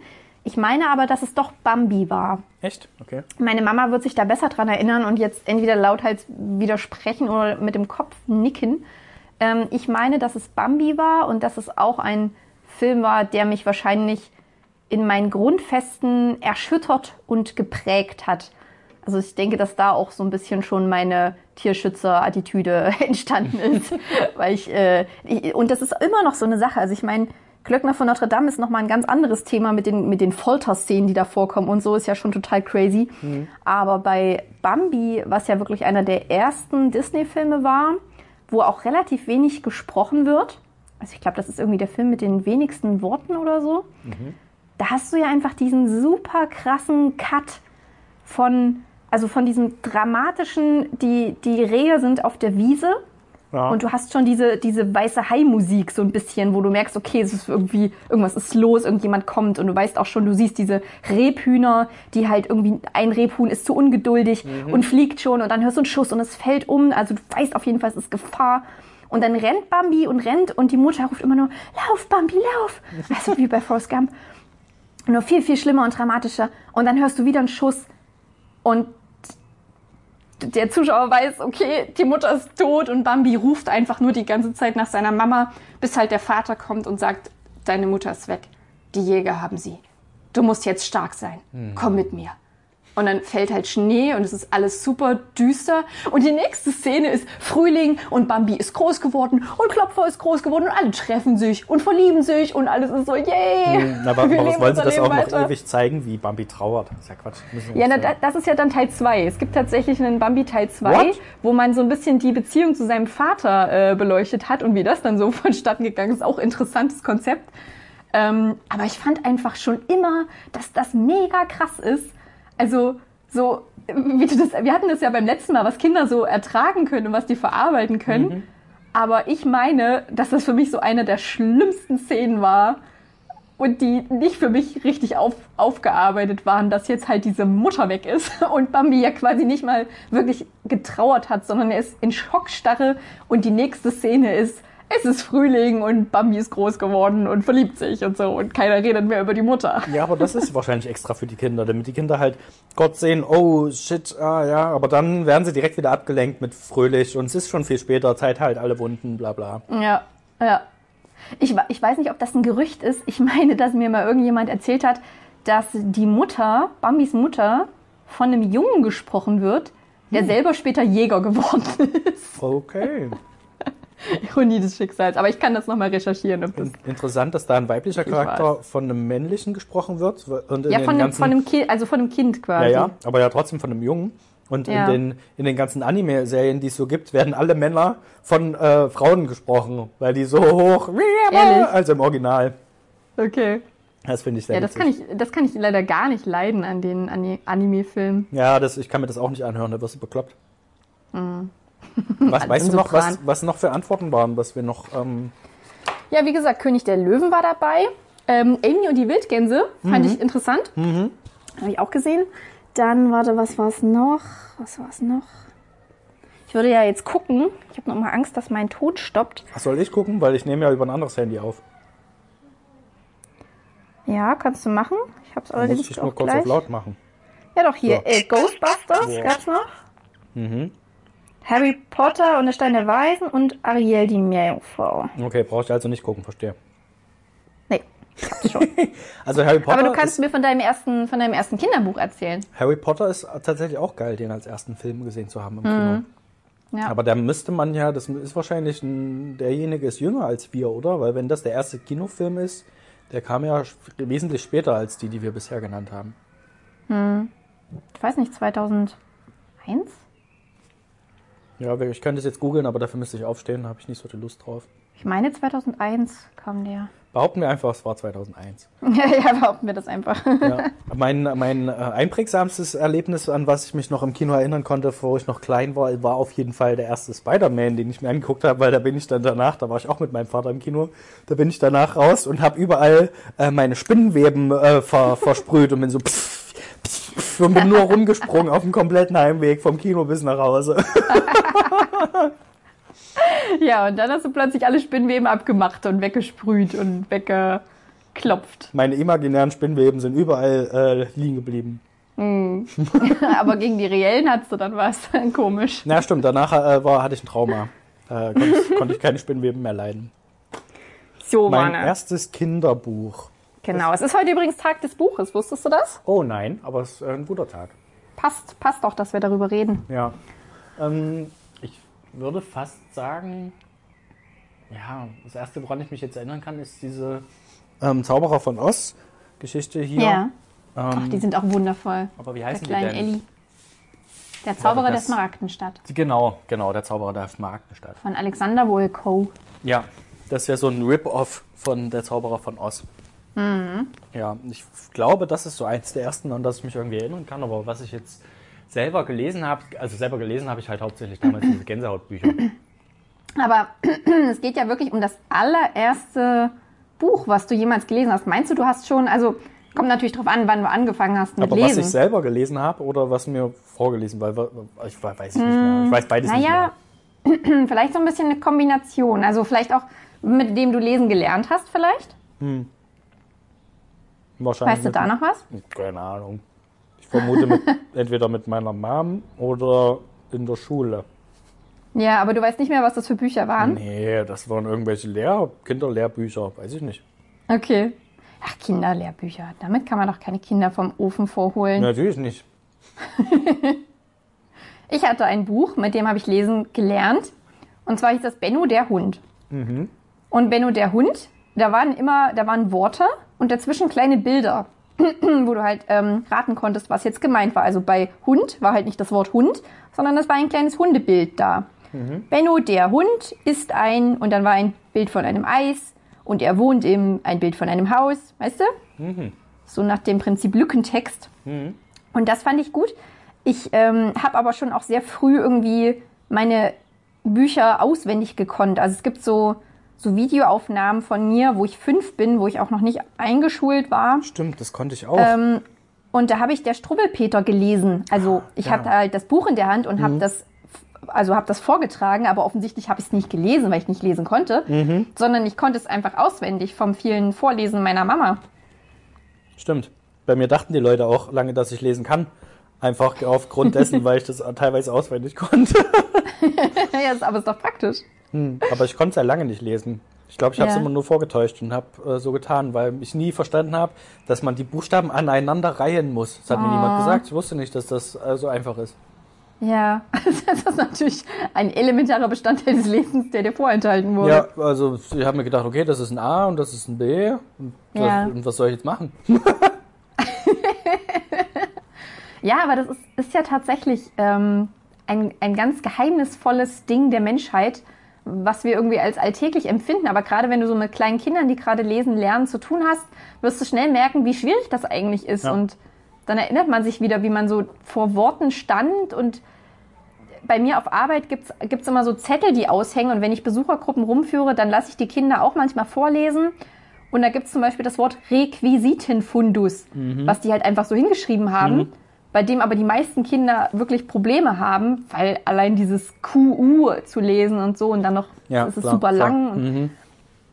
Ich meine aber, dass es doch Bambi war. Echt? Okay. Meine Mama wird sich da besser dran erinnern und jetzt entweder lauthals widersprechen oder mit dem Kopf nicken. Ähm, ich meine, dass es Bambi war und dass es auch ein Film war, der mich wahrscheinlich in meinen Grundfesten erschüttert und geprägt hat. Also ich denke, dass da auch so ein bisschen schon meine Tierschützer-Attitüde entstanden ist. Weil ich, äh, ich, und das ist immer noch so eine Sache. Also ich meine, Glöckner von Notre Dame ist nochmal ein ganz anderes Thema mit den, mit den Folterszenen, die da vorkommen und so, ist ja schon total crazy. Aber bei Bambi, was ja wirklich einer der ersten Disney-Filme war, wo auch relativ wenig gesprochen wird, also ich glaube, das ist irgendwie der Film mit den wenigsten Worten oder so, da hast du ja einfach diesen super krassen Cut von, also von diesem dramatischen, die, die Rehe sind auf der Wiese Ja. und du hast schon diese, diese weiße Hai-Musik so ein bisschen, wo du merkst, okay, es ist irgendwie, irgendwas ist los, irgendjemand kommt und du weißt auch schon, du siehst diese Rebhühner, die halt irgendwie, ein Rebhuhn ist zu ungeduldig und fliegt schon und dann hörst du einen Schuss und es fällt um, also du weißt auf jeden Fall, es ist Gefahr. Und dann rennt Bambi und rennt und die Mutter ruft immer nur, lauf Bambi, lauf. Also wie bei Forrest Gump. Nur viel, viel schlimmer und dramatischer. Und dann hörst du wieder einen Schuss und der Zuschauer weiß, okay, die Mutter ist tot und Bambi ruft einfach nur die ganze Zeit nach seiner Mama, bis halt der Vater kommt und sagt, deine Mutter ist weg. Die Jäger haben sie. Du musst jetzt stark sein. Komm mit mir. Und dann fällt halt Schnee und es ist alles super düster. Und die nächste Szene ist Frühling und Bambi ist groß geworden und Klopfer ist groß geworden und alle treffen sich und verlieben sich und alles ist so, yay! Aber, wir aber leben wollen sie das auch noch weiter. ewig zeigen, wie Bambi trauert? Das ist ja Quatsch. Wir Ja, na, das ist ja dann Teil 2. Es gibt tatsächlich einen Bambi Teil 2, What? wo man so ein bisschen die Beziehung zu seinem Vater äh, beleuchtet hat und wie das dann so vonstatten gegangen ist. Auch interessantes Konzept. Ähm, aber ich fand einfach schon immer, dass das mega krass ist. Also so, wie du das, wir hatten das ja beim letzten Mal, was Kinder so ertragen können und was die verarbeiten können. Aber ich meine, dass das für mich so eine der schlimmsten Szenen war und die nicht für mich richtig auf, aufgearbeitet waren, dass jetzt halt diese Mutter weg ist und Bambi ja quasi nicht mal wirklich getrauert hat, sondern er ist in Schockstarre und die nächste Szene ist, es ist Frühling und Bambi ist groß geworden und verliebt sich und so und keiner redet mehr über die Mutter. Ja, aber das ist wahrscheinlich extra für die Kinder, damit die Kinder halt Gott sehen, oh shit, ah ja, aber dann werden sie direkt wieder abgelenkt mit fröhlich und es ist schon viel später, Zeit halt alle Wunden, bla bla. Ja, ja. Ich, ich weiß nicht, ob das ein Gerücht ist. Ich meine, dass mir mal irgendjemand erzählt hat, dass die Mutter, Bambis Mutter, von einem Jungen gesprochen wird, der selber später Jäger geworden ist. Okay. Ironie des Schicksals. Aber ich kann das nochmal recherchieren. Ob das In- Interessant, dass da ein weiblicher Ich Charakter von einem männlichen gesprochen wird. Und in ja, den von einem, ganzen, von einem Kind, also von einem Kind ja, quasi. ja, aber ja trotzdem von einem Jungen. Und Ja. in, den, in den ganzen Anime-Serien, die es so gibt, werden alle Männer von äh, Frauen gesprochen, weil die so hoch, Ehrlich? also im Original. Okay. Das finde ich sehr Ja, das witzig. kann, ich, das kann ich leider gar nicht leiden an den Ani- Anime-Filmen. Ja, das, ich kann mir das auch nicht anhören, da wirst du bekloppt. Was, weißt du noch, was, was noch für Antworten waren, was wir noch. Ähm, Ja, wie gesagt, König der Löwen war dabei. Ähm, Amy und die Wildgänse fand ich interessant. Habe ich auch gesehen. Dann, warte, was war es noch? Was war es noch? Ich würde ja jetzt gucken. Ich habe noch mal Angst, dass mein Ton stoppt. was soll ich gucken? Weil ich nehme ja über ein anderes Handy auf. Ja, kannst du machen. Ich habe es Da muss allerdings ich auch nur kurz gleich. auf laut machen. Ja, doch hier. So. Äh, Ghostbusters Ja. gab's noch. Harry Potter und der Stein der Weisen und Ariel die Meerjungfrau. Okay, brauche ich also nicht gucken, verstehe. Nee, schon. Also Harry Potter, Aber du kannst mir von deinem ersten, von deinem ersten Kinderbuch erzählen. Harry Potter ist tatsächlich auch geil, den als ersten Film gesehen zu haben im Kino. Ja. Aber da müsste man ja, das ist wahrscheinlich ein, derjenige ist jünger als wir, oder? Weil wenn das der erste Kinofilm ist, der kam ja wesentlich später als die, die wir bisher genannt haben. ich weiß nicht, 2001? Ja, ich könnte es jetzt googeln, aber dafür müsste ich aufstehen, da habe ich nicht so die Lust drauf. Ich meine 2001 kam der. Behaupten wir einfach, es war 2001. Ja, ja, behaupten wir das einfach. Ja. Mein, mein äh, einprägsamstes Erlebnis, an was ich mich noch im Kino erinnern konnte, wo ich noch klein war, war auf jeden Fall der erste Spider-Man, den ich mir angeguckt habe, weil da bin ich dann danach, da war ich auch mit meinem Vater im Kino, da bin ich danach raus und habe überall äh, meine Spinnenweben äh, ver, versprüht und bin so pff, und bin nur rumgesprungen auf dem kompletten Heimweg vom Kino bis nach Hause. ja, und dann hast du plötzlich alle Spinnweben abgemacht und weggesprüht und weggeklopft. Meine imaginären Spinnweben sind überall äh, liegen geblieben. Aber gegen die reellen hattest du dann was. Komisch. Na stimmt, danach äh, war, hatte ich ein Trauma. Äh, konnte, ich, konnte ich keine Spinnweben mehr leiden. So, Mein Mann. erstes Kinderbuch. Genau. Es ist heute übrigens Tag des Buches. Wusstest du das? Oh nein, aber es ist äh, ein guter Tag. passt, passt auch, dass wir darüber reden. Ja. Ähm, ich würde fast sagen, ja, das erste, woran ich mich jetzt erinnern kann, ist diese ähm, Zauberer von Oz Geschichte hier. Ja. Ähm, Ach, die sind auch wundervoll. aber wie Der heißen die kleine denn? Ellie. Der Zauberer der das- Smaragdenstadt. Genau, genau, der Zauberer der Smaragdenstadt. Von Alexander Wolkow. Ja, das wäre so ein Rip-Off von der Zauberer von Oz. Mhm. Ja, ich glaube, das ist so eins der ersten, an das ich mich irgendwie erinnern kann. Aber was ich jetzt selber gelesen habe, also selber gelesen habe ich halt hauptsächlich damals diese Gänsehautbücher. Aber es geht ja wirklich um das allererste Buch, was du jemals gelesen hast. Meinst du, du hast schon, also kommt natürlich drauf an, wann du angefangen hast mit Aber was Lesen. ich selber gelesen habe oder was mir vorgelesen, weil ich weiß ich nicht mehr. Ich weiß beides naja, nicht mehr. vielleicht so ein bisschen eine Kombination. Also vielleicht auch, mit dem du lesen gelernt hast, vielleicht. Wahrscheinlich Weißt du mit- da noch was? Keine Ahnung. Ich vermute mit, entweder mit meiner Mom oder in der Schule. Ja, aber du weißt nicht mehr, was das für Bücher waren. Nee, das waren irgendwelche Lehr Kinderlehrbücher, weiß ich nicht. Okay. Ach, Kinderlehrbücher. Damit kann man doch keine Kinder vom Ofen vorholen. Natürlich nicht. Ich hatte ein Buch, mit dem habe ich lesen gelernt. Und zwar hieß das Benno der Hund. Und Benno der Hund, da waren immer, da waren Worte und dazwischen kleine Bilder, wo du halt ähm, raten konntest, was jetzt gemeint war. Also bei Hund war halt nicht das Wort Hund, sondern das war ein kleines Hundebild da. Benno der Hund ist ein, und dann war ein Bild von einem Eis und er wohnt im, ein Bild von einem Haus, weißt du? So nach dem Prinzip Lückentext. Und das fand ich gut. Ich ähm, habe aber schon auch sehr früh irgendwie meine Bücher auswendig gekonnt. Also es gibt so, so Videoaufnahmen von mir, wo ich fünf bin, wo ich auch noch nicht eingeschult war. Stimmt, das konnte ich auch. Ähm, und da habe ich der Strubbelpeter gelesen. Also ich ja. hatte halt das Buch in der Hand und habe das also habe das vorgetragen, aber offensichtlich habe ich es nicht gelesen, weil ich nicht lesen konnte, sondern ich konnte es einfach auswendig vom vielen Vorlesen meiner Mama. Stimmt. Bei mir dachten die Leute auch lange, dass ich lesen kann. Einfach aufgrund dessen, weil ich das teilweise auswendig konnte. ja, aber ist doch praktisch. Aber ich konnte es ja lange nicht lesen. Ich glaube, ich habe es Ja. immer nur vorgetäuscht und habe äh, so getan, weil ich nie verstanden habe, dass man die Buchstaben aneinander reihen muss. Das hat mir Ah. niemand gesagt. Ich wusste nicht, dass das äh, so einfach ist. Ja, das ist natürlich ein elementarer Bestandteil des Lebens, der dir vorenthalten wurde. Ja, also ich habe mir gedacht, okay, das ist ein A und das ist ein B. Und, das, Ja. und was soll ich jetzt machen? Ja, aber das ist, ist ja tatsächlich ähm, ein, ein ganz geheimnisvolles Ding der Menschheit, was wir irgendwie als alltäglich empfinden. Aber gerade wenn du so mit kleinen Kindern, die gerade lesen, lernen, zu tun hast, wirst du schnell merken, wie schwierig das eigentlich ist. Ja. Und dann erinnert man sich wieder, wie man so vor Worten stand. Und bei mir auf Arbeit gibt's gibt's immer so Zettel, die aushängen. Und wenn ich Besuchergruppen rumführe, dann lasse ich die Kinder auch manchmal vorlesen. Und da gibt's zum Beispiel das Wort Requisitenfundus, was die halt einfach so hingeschrieben haben, bei dem aber die meisten Kinder wirklich Probleme haben, weil allein dieses QU zu lesen und so und dann noch, Ja, es ist klar, super klar. lang. Mhm.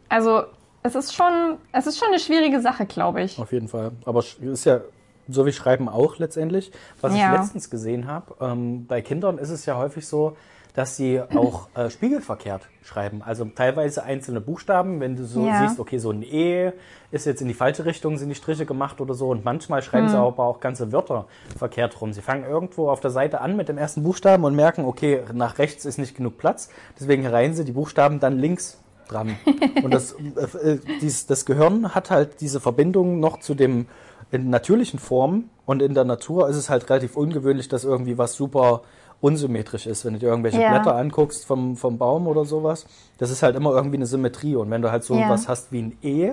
Also es ist schon, es ist schon eine schwierige Sache, glaube ich. Auf jeden Fall. Aber es ist ja so wie Schreiben auch letztendlich. Was Ja. ich letztens gesehen habe, ähm, bei Kindern ist es ja häufig so, dass sie auch äh, spiegelverkehrt schreiben. Also teilweise einzelne Buchstaben, wenn du so Ja. siehst, okay, so ein E ist jetzt in die falsche Richtung, sind die Striche gemacht oder so. Und manchmal schreiben Hm. sie aber auch ganze Wörter verkehrt rum. Sie fangen irgendwo auf der Seite an mit dem ersten Buchstaben und merken, okay, nach rechts ist nicht genug Platz. Deswegen reihen sie die Buchstaben dann links dran. Und das, äh, äh, dies, das Gehirn hat halt diese Verbindung noch zu dem in natürlichen Form und in der Natur ist es halt relativ ungewöhnlich, dass irgendwie was super unsymmetrisch ist. Wenn du dir irgendwelche Ja. Blätter anguckst vom, vom Baum oder sowas, das ist halt immer irgendwie eine Symmetrie. Und wenn du halt so Ja. was hast wie ein E,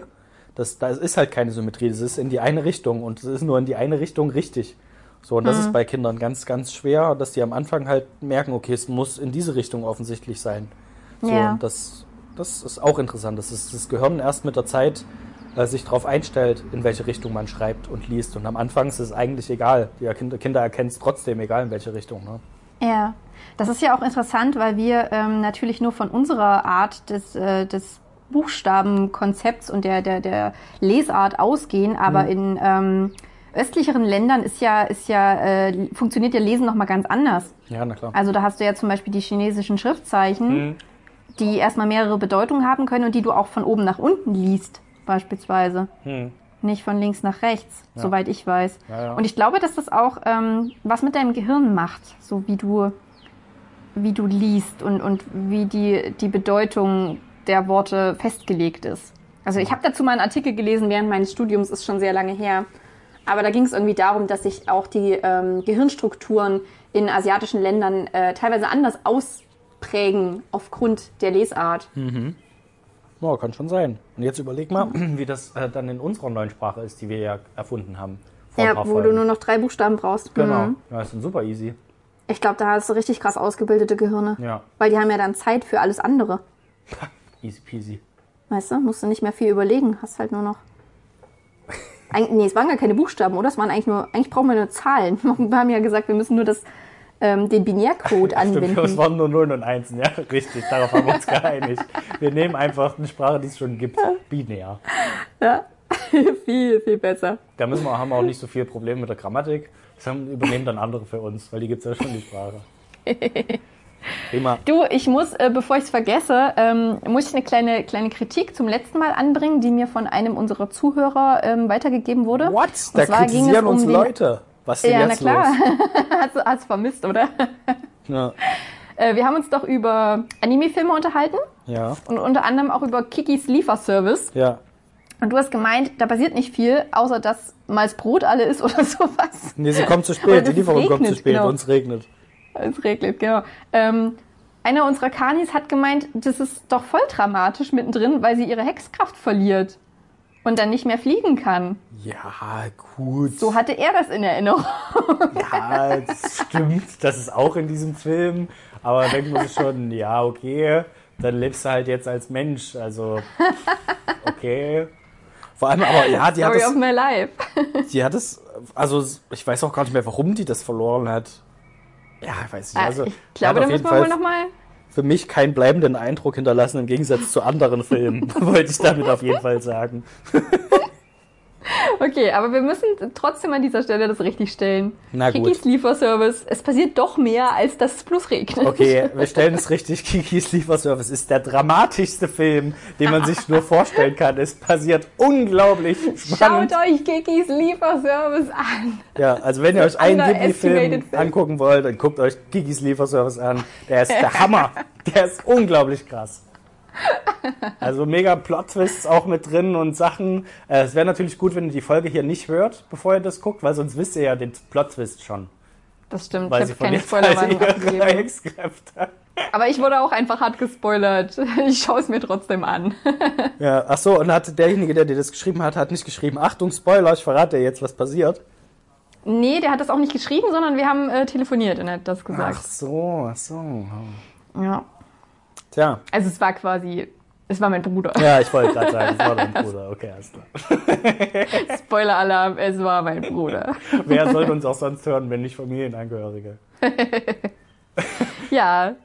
das, das ist halt keine Symmetrie, das ist in die eine Richtung und es ist nur in die eine Richtung richtig. So, und das Mhm. ist bei Kindern ganz, ganz schwer, dass die am Anfang halt merken, okay, es muss in diese Richtung offensichtlich sein. So, Ja. und das, das ist auch interessant, dass das, das Gehirn erst mit der Zeit äh, sich darauf einstellt, in welche Richtung man schreibt und liest. Und am Anfang ist es eigentlich egal. Die Kinder, Kinder erkennen es trotzdem, egal in welche Richtung. Ne? Ja, das ist ja auch interessant, weil wir ähm, natürlich nur von unserer Art des, äh, des Buchstabenkonzepts und der, der, der Lesart ausgehen, aber in ähm, östlicheren Ländern ist ja, ist ja, äh, funktioniert ja Lesen nochmal ganz anders. Ja, na klar. Also da hast du ja zum Beispiel die chinesischen Schriftzeichen, die erstmal mehrere Bedeutungen haben können und die du auch von oben nach unten liest, beispielsweise. Nicht von links nach rechts, Ja. soweit ich weiß. Ja, ja. Und ich glaube, dass das auch ähm, was mit deinem Gehirn macht, so wie du, wie du liest und, und wie die, die Bedeutung der Worte festgelegt ist. Also ich habe dazu mal einen Artikel gelesen während meines Studiums, ist schon sehr lange her. Aber da ging es irgendwie darum, dass sich auch die ähm, Gehirnstrukturen in asiatischen Ländern äh, teilweise anders ausprägen aufgrund der Lesart. Ja, kann schon sein. Und jetzt überleg mal, wie das äh, dann in unserer neuen Sprache ist, die wir ja erfunden haben. Ja, wo du Folgen. nur noch drei Buchstaben brauchst. Genau. Mhm. Ja, ist dann super easy. Ich glaube, da hast du richtig krass ausgebildete Gehirne. Ja, Weil die haben ja dann Zeit für alles andere. easy peasy. Weißt du, musst du nicht mehr viel überlegen, hast halt nur noch. Eig nee, es waren gar keine Buchstaben, oder? Es waren eigentlich nur, eigentlich brauchen wir nur Zahlen. Wir haben ja gesagt, wir müssen nur das, ähm, den Binärcode Stimmt, anwenden. es waren nur Nullen und Einsen. Ja, richtig, darauf haben wir uns geeinigt. Wir nehmen einfach eine Sprache, die es schon gibt, binär. Ja. viel, viel besser. Da müssen wir, haben wir auch nicht so viel Probleme mit der Grammatik. Das haben, übernehmen dann andere für uns, weil die gibt es ja schon, die Sprache. Prima. Du, ich muss, äh, bevor ich es vergesse, ähm, muss ich eine kleine, kleine Kritik zum letzten Mal anbringen, die mir von einem unserer Zuhörer ähm, weitergegeben wurde. What? Und Da zwar kritisieren uns um Leute. Was ist denn Ja, na jetzt klar. los? hast du hast vermisst, oder? Ja. Äh, wir haben uns doch über Anime-Filme unterhalten Ja, und unter anderem auch über Kikis Lieferservice. ja. Und du hast gemeint, da passiert nicht viel, außer dass mal das Brot alle ist oder sowas. Nee, sie kommt zu spät. Die Lieferung kommt zu regnet, spät genau. und es regnet. Es regnet, genau. Ähm, einer unserer Kanis hat gemeint, das ist doch voll dramatisch mittendrin, weil sie ihre Hexkraft verliert und dann nicht mehr fliegen kann. Ja, gut. So hatte er das in Erinnerung. Ja, das stimmt. Das ist auch in diesem Film. Aber denkt man sich schon, ja, okay, dann lebst du halt jetzt als Mensch. Also, okay. Vor allem aber, ja, die hat Story of es, my life. die hat es, also ich weiß auch gar nicht mehr, warum die das verloren hat. Ja, ich weiß nicht. Also, ich hat glaube, da müssen wir wohl nochmal. Für mich keinen bleibenden Eindruck hinterlassen, im Gegensatz zu anderen Filmen, wollte ich damit auf jeden Fall sagen. Okay, aber wir müssen trotzdem an dieser Stelle das richtig stellen. Na gut. Kikis Lieferservice, es passiert doch mehr, als dass es bloß regnet. Okay, wir stellen es richtig. Kikis Lieferservice ist der dramatischste Film, den man sich nur vorstellen kann. Es passiert unglaublich spannend. Schaut euch Kikis Lieferservice an. Ja, also wenn ihr euch einen Ghibli-Film Film. angucken wollt, dann guckt euch Kikis Lieferservice an. Der ist der Hammer. Der ist unglaublich krass. Also mega Plot-Twists auch mit drin und Sachen. Äh, Es wäre natürlich gut, wenn ihr die Folge hier nicht hört, bevor ihr das guckt, weil sonst wisst ihr ja den Plot-Twist schon. Das stimmt, Weil ich sie habe keine Spoilerwarnung. Aber ich wurde auch einfach hart gespoilert. Ich schaue es mir trotzdem an. Ja, ach so, und hat derjenige, der dir das geschrieben hat, hat nicht geschrieben, Achtung, Spoiler, ich verrate dir jetzt, was passiert. Nee, der hat das auch nicht geschrieben, sondern wir haben äh, telefoniert und er hat das Ach gesagt. so, ach so. Ja. Tja, Also es war quasi, es war mein Bruder. ja, ich wollte gerade sagen, das war dein Bruder. Okay, alles klar. Spoiler-Alarm, es war mein Bruder. Wer soll uns auch sonst hören, wenn nicht Familienangehörige? Ja,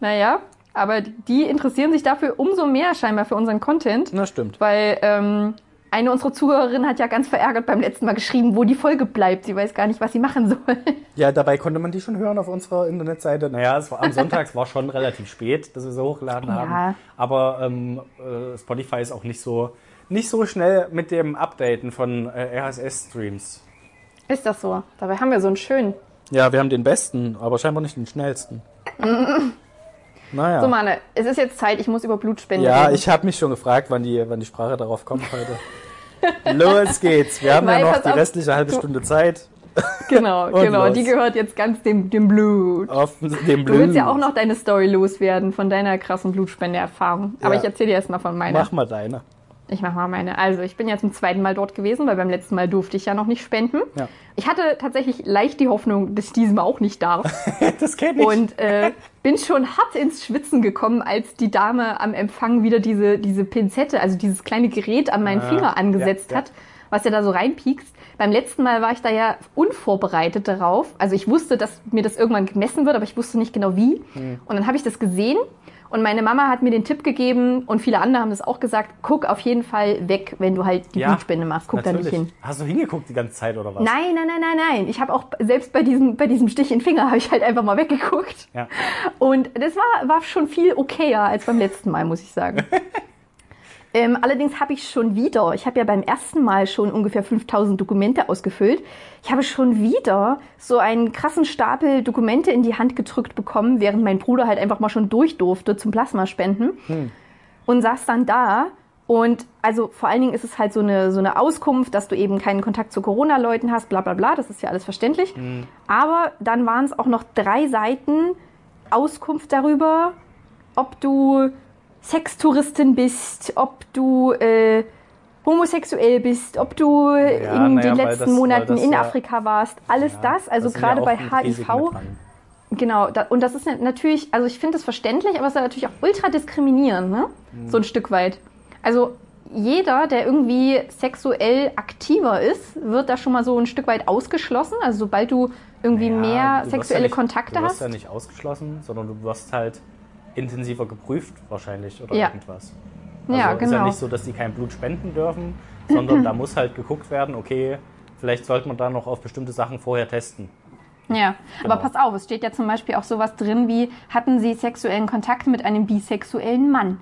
naja, aber die interessieren sich dafür umso mehr scheinbar für unseren Content, Na, stimmt. weil ähm, eine unserer Zuhörerinnen hat ja ganz verärgert beim letzten Mal geschrieben, wo die Folge bleibt. Sie weiß gar nicht, was sie machen soll. Ja, dabei konnte man die schon hören auf unserer Internetseite. Naja, es war am Sonntag, es war schon relativ spät, dass wir sie hochgeladen haben. Ja. Aber ähm, äh, Spotify ist auch nicht so, nicht so schnell mit dem Updaten von äh, RSS-Streams. Ist das so? Dabei haben wir so einen schönen. Ja, wir haben den besten, aber scheinbar nicht den schnellsten. naja. So, Mane, es ist jetzt Zeit, ich muss über Blutspende Ja, reden. ich habe mich schon gefragt, wann die, wann die Sprache darauf kommt heute. Los geht's. Wir haben Weil, ja noch die restliche halbe du- Stunde Zeit Genau, genau. los. Die gehört jetzt ganz dem, dem Blut. auf dem Du Blut. willst ja auch noch deine Story loswerden von deiner krassen Blutspendeerfahrung. Aber Ja. ich erzähle dir erstmal von meiner. Mach mal deine. Ich mach mal meine. Also, ich bin ja zum zweiten Mal dort gewesen, weil beim letzten Mal durfte ich ja noch nicht spenden. Ja. Ich hatte tatsächlich leicht die Hoffnung, dass ich diesem Mal auch nicht darf. Das kenne ich. Und äh, bin schon hart ins Schwitzen gekommen, als die Dame am Empfang wieder diese, diese Pinzette, also dieses kleine Gerät an meinen Ah, Finger angesetzt ja, ja. hat, was ja da so reinpiekst. Beim letzten Mal war ich da ja unvorbereitet darauf. Also ich wusste, dass mir das irgendwann gemessen wird, aber ich wusste nicht genau wie. Hm. Und dann habe ich das gesehen und meine Mama hat mir den Tipp gegeben und viele andere haben das auch gesagt, guck auf jeden Fall weg, wenn du halt die Ja, Blutspende machst. Guck da nicht Natürlich. hin. Hast du hingeguckt die ganze Zeit oder was? Nein, nein, nein, nein, nein. Ich habe auch selbst bei diesem, bei diesem Stich in den Finger habe ich halt einfach mal weggeguckt. Ja. Und das war, war schon viel okayer als beim letzten Mal, muss ich sagen. Ähm, allerdings habe ich schon wieder, ich habe ja beim ersten Mal schon ungefähr 5000 Dokumente ausgefüllt. Ich habe schon wieder so einen krassen Stapel Dokumente in die Hand gedrückt bekommen, während mein Bruder halt einfach mal schon durch durfte zum Plasmaspenden. Hm. Und saß dann da. Und also vor allen Dingen ist es halt so eine, so eine Auskunft, dass du eben keinen Kontakt zu Corona-Leuten hast, bla bla bla, das ist ja alles verständlich. Hm. Aber dann waren es auch noch drei Seiten Auskunft darüber, ob du Sextouristin bist, ob du äh, homosexuell bist, ob du ja, in naja, den letzten das, Monaten in ja, Afrika warst, alles ja, das, also das gerade bei HIV. Genau, da, und das ist natürlich, also ich finde das verständlich, aber es ist natürlich auch ultra diskriminierend, ne? Mhm. So ein Stück weit. Also jeder, der irgendwie sexuell aktiver ist, wird da schon mal so ein Stück weit ausgeschlossen. Also sobald du irgendwie mehr sexuelle nicht, Kontakte hast. Du wirst ja nicht ausgeschlossen, sondern du wirst halt intensiver geprüft wahrscheinlich oder ja. irgendwas. Also ja, genau. ist ja nicht so, dass die kein Blut spenden dürfen, sondern da muss halt geguckt werden, okay, vielleicht sollte man da noch auf bestimmte Sachen vorher testen. Ja, genau. aber pass auf, es steht ja zum Beispiel auch sowas drin wie, hatten Sie sexuellen Kontakt mit einem bisexuellen Mann?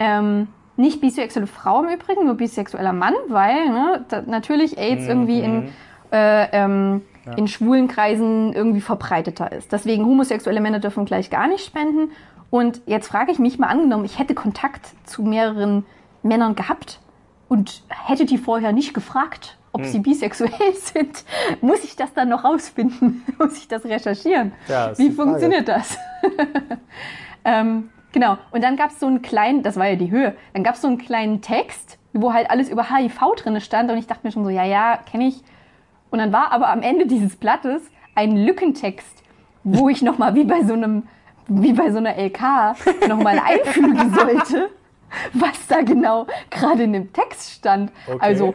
Ähm, nicht bisexuelle Frau im Übrigen, nur bisexueller Mann, weil ne, da, natürlich AIDS mhm. irgendwie in, äh, ähm, ja. in schwulen Kreisen irgendwie verbreiteter ist. Deswegen homosexuelle Männer dürfen gleich gar nicht spenden und jetzt frage ich mich mal angenommen, ich hätte Kontakt zu mehreren Männern gehabt und hätte die vorher nicht gefragt, ob hm. sie bisexuell sind. Muss ich das dann noch rausfinden? Muss ich das recherchieren? Ja, das Wie funktioniert das? ähm, genau. Und dann gab es so einen kleinen, das war ja die Höhe, dann gab es so einen kleinen Text, wo halt alles über HIV drin stand und ich dachte mir schon so, ja, ja, kenne ich. Und dann war aber am Ende dieses Blattes ein Lückentext, wo ich nochmal wie bei so einem wie bei so einer LK nochmal einfügen sollte, was da genau gerade in dem Text stand. Okay. Also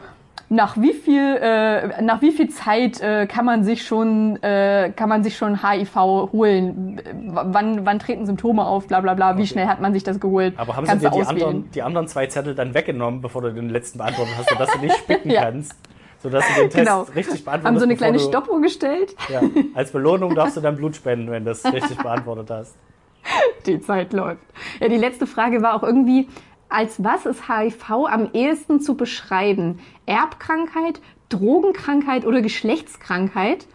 nach wie viel äh, nach wie viel Zeit äh, kann man sich schon äh, kann man sich schon HIV holen? Wann wann treten Symptome auf? Bla bla bla. Wie okay. schnell hat man sich das geholt? Aber haben Kannst sie dir die anderen, die anderen zwei Zettel dann weggenommen, bevor du den letzten beantwortet hast, sodass du nicht spicken ja. kannst? Sodass du den Test genau. richtig beantwortet hast. Haben so eine kleine Stoppuhr gestellt. Ja, als Belohnung darfst du dann Blut spenden, wenn du das richtig beantwortet hast. Die Zeit läuft. Ja, die letzte Frage war auch irgendwie, als was ist HIV am ehesten zu beschreiben? Erbkrankheit, Drogenkrankheit oder Geschlechtskrankheit?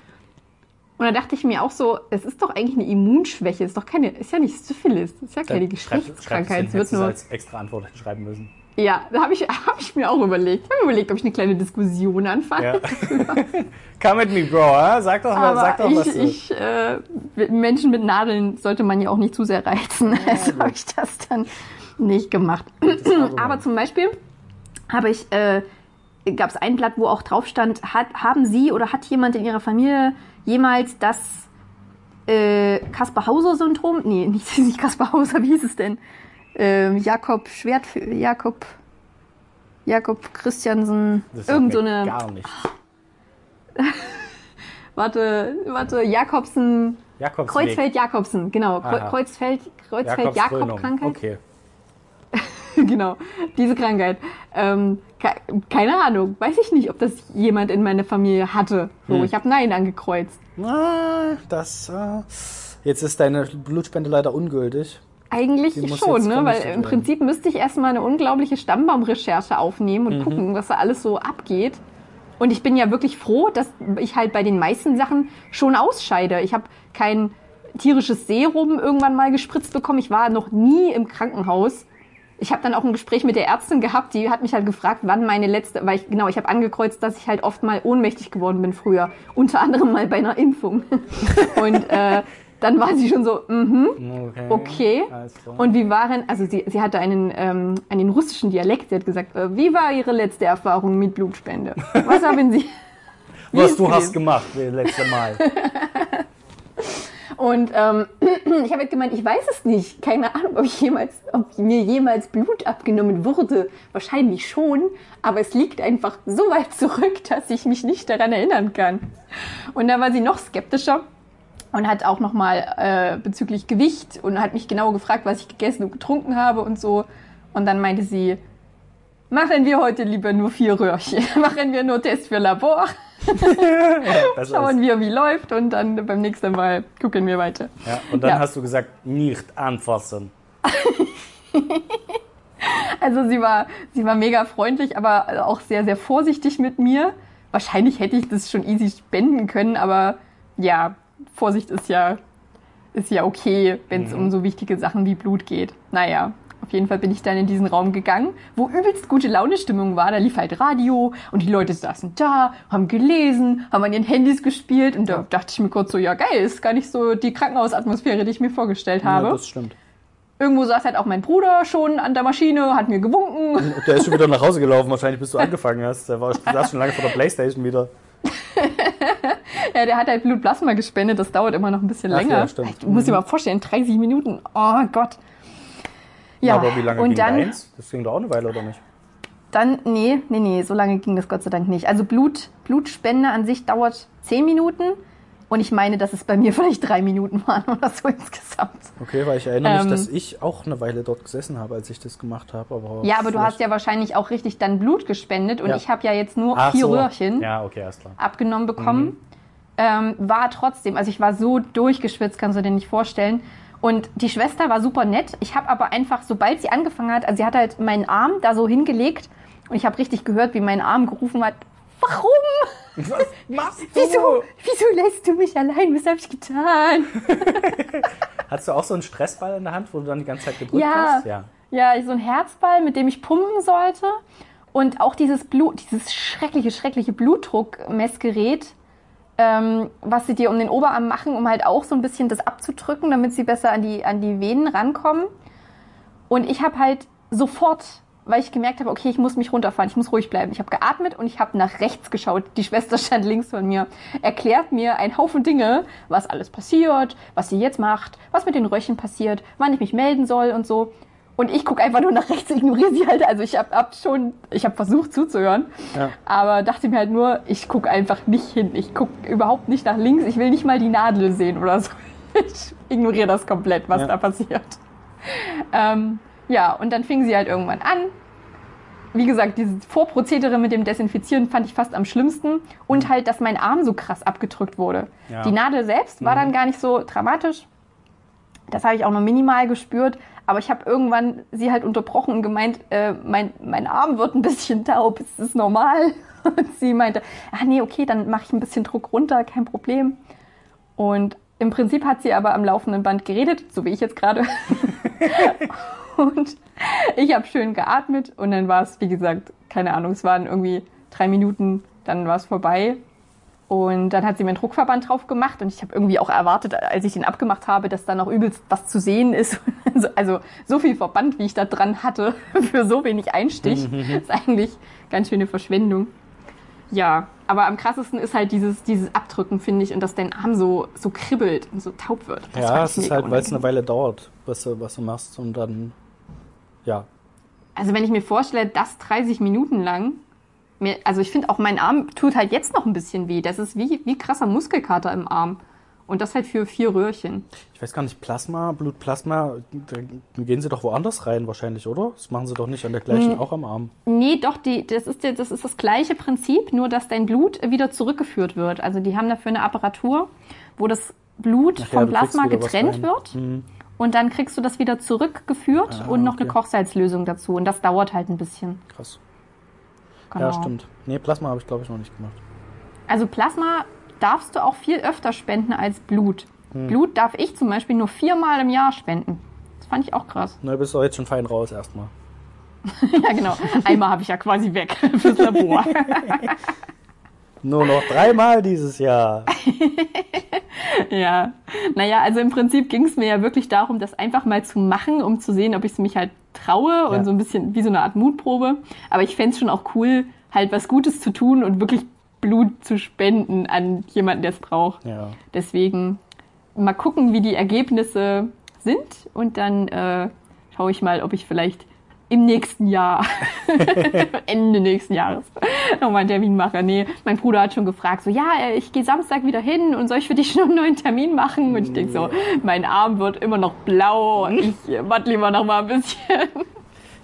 Und da dachte ich mir auch so, es ist doch eigentlich eine Immunschwäche, ist doch keine, ist ja nicht Syphilis, ist ja keine Geschlechtskrankheit. Schreib, es wird nur als extra Antwort schreiben müssen. Ja, da habe ich, hab ich mir auch überlegt. Ich habe mir überlegt, ob ich eine kleine Diskussion anfange. Ja. Come at me, Bro. Sag doch, Aber sag doch ich, was. Ich, äh, Menschen mit Nadeln sollte man ja auch nicht zu sehr reizen. Ja, also habe ich das dann nicht gemacht. Aber zum Beispiel habe ich, äh, gab es ein Blatt, wo auch drauf stand, hat, haben Sie oder hat jemand in Ihrer Familie jemals das äh, Kaspar-Hauser-Syndrom? Nee, nicht, nicht Kaspar-Hauser, wie hieß es denn? Äh, Jakob Schwert, Jakob, Jakob Christiansen, irgend so eine. Gar nicht. warte, warte, Jakobsen. Kreuzfeld Jakobsen, genau. Aha. Kreuzfeld, Kreuzfeld Jakob Krankheit. Okay. genau, diese Krankheit. Ähm, keine Ahnung, weiß ich nicht, ob das jemand in meiner Familie hatte. So, hm. ich habe Nein angekreuzt. Ah, das. Äh, jetzt ist deine Blutspende leider ungültig. Eigentlich schon, ne? weil im Prinzip müsste ich erstmal eine unglaubliche Stammbaumrecherche aufnehmen und mhm. gucken, was da alles so abgeht. Und ich bin ja wirklich froh, dass ich halt bei den meisten Sachen schon ausscheide. Ich habe kein tierisches Serum irgendwann mal gespritzt bekommen. Ich war noch nie im Krankenhaus. Ich habe dann auch ein Gespräch mit der Ärztin gehabt, die hat mich halt gefragt, wann meine letzte, weil ich genau, ich habe angekreuzt, dass ich halt oft mal ohnmächtig geworden bin früher, unter anderem mal bei einer Impfung. und äh, dann war sie schon so, mhm, okay. okay. Und wie waren, also sie, sie hatte einen, ähm, einen russischen Dialekt, sie hat gesagt, äh, wie war ihre letzte Erfahrung mit Blutspende? Was haben sie? Was du hast gemacht, das letzte Mal. Und ähm, ich habe halt gemeint, ich weiß es nicht. Keine Ahnung, ob, ich jemals, ob mir jemals Blut abgenommen wurde. Wahrscheinlich schon, aber es liegt einfach so weit zurück, dass ich mich nicht daran erinnern kann. Und da war sie noch skeptischer und hat auch nochmal äh, bezüglich Gewicht und hat mich genau gefragt, was ich gegessen und getrunken habe und so. Und dann meinte sie, machen wir heute lieber nur vier Röhrchen, machen wir nur Test für Labor. ja, Schauen wir, wie läuft und dann beim nächsten Mal gucken wir weiter. Ja, und dann ja. hast du gesagt, nicht anfassen. Also sie war, sie war mega freundlich, aber auch sehr, sehr vorsichtig mit mir. Wahrscheinlich hätte ich das schon easy spenden können, aber ja, Vorsicht ist ja, ist ja okay, wenn es Mhm. um so wichtige Sachen wie Blut geht. Naja, auf jeden Fall bin ich dann in diesen Raum gegangen, wo übelst gute Launestimmung war. Da lief halt Radio und die Leute saßen da, haben gelesen, haben an ihren Handys gespielt und da dachte ich mir kurz so, ja geil, ist gar nicht so die Krankenhausatmosphäre, die ich mir vorgestellt habe. Ja, das stimmt. Irgendwo saß halt auch mein Bruder schon an der Maschine, hat mir gewunken. Der ist schon wieder nach Hause gelaufen, wahrscheinlich bis du angefangen hast. Der war, saß schon lange vor der Playstation wieder. Ja, der hat halt Blutplasma gespendet, das dauert immer noch ein bisschen Ach länger. ja, stimmt. Du musst dir mal vorstellen, 30 Minuten. Oh Gott. Ja, Aber wie lange und ging dann, deins? Das ging doch auch eine Weile, oder nicht? dann, nee, nee, nee, so lange ging das Gott sei Dank nicht. Also Blut, Blutspende an sich dauert 10 Minuten und ich meine, dass es bei mir vielleicht drei Minuten waren oder so insgesamt. Okay, weil ich erinnere Ähm. mich, dass ich auch eine Weile dort gesessen habe, als ich das gemacht habe. Aber Ja, aber du hast ja wahrscheinlich auch richtig dann Blut gespendet und Ja. ich habe ja jetzt nur Ach vier so. Röhrchen. Ja, okay, abgenommen bekommen. Ähm, war trotzdem, also ich war so durchgeschwitzt, kannst du dir nicht vorstellen. Und die Schwester war super nett. Ich habe aber einfach, sobald sie angefangen hat, also sie hat halt meinen Arm da so hingelegt und ich habe richtig gehört, wie mein Arm gerufen hat, warum? Was machst du? Wieso, wieso lässt du mich allein? Was habe ich getan? Hast du auch so einen Stressball in der Hand, wo du dann die ganze Zeit gedrückt Ja. hast? Ja. Ja, so ein Herzball, mit dem ich pumpen sollte. Und auch dieses Blut, dieses schreckliche, schreckliche Blutdruckmessgerät, ähm, was sie dir um den Oberarm machen, um halt auch so ein bisschen das abzudrücken, damit sie besser an die, an die Venen rankommen. Und ich habe halt sofort, weil ich gemerkt habe, okay, ich muss mich runterfahren, ich muss ruhig bleiben. Ich habe geatmet und ich habe nach rechts geschaut. Die Schwester stand links von mir, erklärt mir ein Haufen Dinge, was alles passiert, was sie jetzt macht, was mit den Röchen passiert, wann ich mich melden soll und so. Und ich gucke einfach nur nach rechts, ignoriere sie halt. Also ich habe hab schon, ich habe versucht zuzuhören, Ja. aber dachte mir halt nur, ich gucke einfach nicht hin. Ich gucke überhaupt nicht nach links. Ich will nicht mal die Nadel sehen oder so. Ich ignoriere das komplett, was Ja. da passiert. Ähm, ja, und dann fing sie halt irgendwann an. Wie gesagt, dieses Vorprozedere mit dem Desinfizieren fand ich fast am schlimmsten. Und halt, dass mein Arm so krass abgedrückt wurde. Ja. Die Nadel selbst war dann gar nicht so dramatisch. Das habe ich auch nur minimal gespürt. Aber ich habe irgendwann sie halt unterbrochen und gemeint, äh, mein, mein Arm wird ein bisschen taub. Ist das normal? Und sie meinte, ach nee, okay, dann mache ich ein bisschen Druck runter, kein Problem. Und im Prinzip hat sie aber am laufenden Band geredet, so wie ich jetzt gerade. und ich habe schön geatmet und dann war es, wie gesagt, keine Ahnung, es waren irgendwie drei Minuten, dann war es vorbei. Und dann hat sie mir einen Druckverband drauf gemacht und ich habe irgendwie auch erwartet, als ich den abgemacht habe, dass da noch übelst was zu sehen ist. Also- Also so viel Verband, wie ich da dran hatte, für so wenig Einstich, ist eigentlich ganz schöne Verschwendung. Ja, aber am krassesten ist halt dieses, dieses Abdrücken, finde ich, und dass dein Arm so, so kribbelt und so taub wird. Das Ja, es ist halt, weil es eine. Weile dauert, was du, was du machst und dann, ja. Also wenn ich mir vorstelle, das 30 Minuten lang, mir, also ich finde auch mein Arm tut halt jetzt noch ein bisschen weh. Das ist wie, wie krasser Muskelkater im Arm. Und das halt für vier Röhrchen. Ich weiß gar nicht, Plasma, Blutplasma, da gehen sie doch woanders rein wahrscheinlich, oder? Das machen sie doch nicht an der gleichen, Hm. auch am Arm. Nee, doch, die, das, ist, das ist das gleiche Prinzip, nur dass dein Blut wieder zurückgeführt wird. Also die haben dafür eine Apparatur, wo das Blut ja, vom Plasma getrennt wird. Mhm. Und dann kriegst du das wieder zurückgeführt Ah, und noch eine okay. Kochsalzlösung dazu. Und das dauert halt ein bisschen. Krass. Genau. Ja, stimmt. Nee, Plasma habe ich glaube ich noch nicht gemacht. Also Plasma darfst du auch viel öfter spenden als Blut. Hm. Blut darf ich zum Beispiel nur viermal im Jahr spenden. Das fand ich auch krass. Na, bist du jetzt schon fein raus erstmal. ja, genau. Einmal habe ich ja quasi weg fürs Labor. Nur noch dreimal dieses Jahr. ja. Naja, also im Prinzip ging es mir ja wirklich darum, das einfach mal zu machen, um zu sehen, ob ich es mich halt traue und Ja. so ein bisschen wie so eine Art Mutprobe. Aber ich fände es schon auch cool, halt was Gutes zu tun und wirklich Blut zu spenden an jemanden, der es braucht. Ja. Deswegen mal gucken, wie die Ergebnisse sind und dann äh, schaue ich mal, ob ich vielleicht im nächsten Jahr, Ende nächsten Jahres, nochmal einen Termin mache. Nee, mein Bruder hat schon gefragt, so, ja, äh, ich gehe Samstag wieder hin und soll ich für dich noch einen neuen Termin machen? Und ich denke so, mein Arm wird immer noch blau, ich äh, warte lieber noch mal ein bisschen.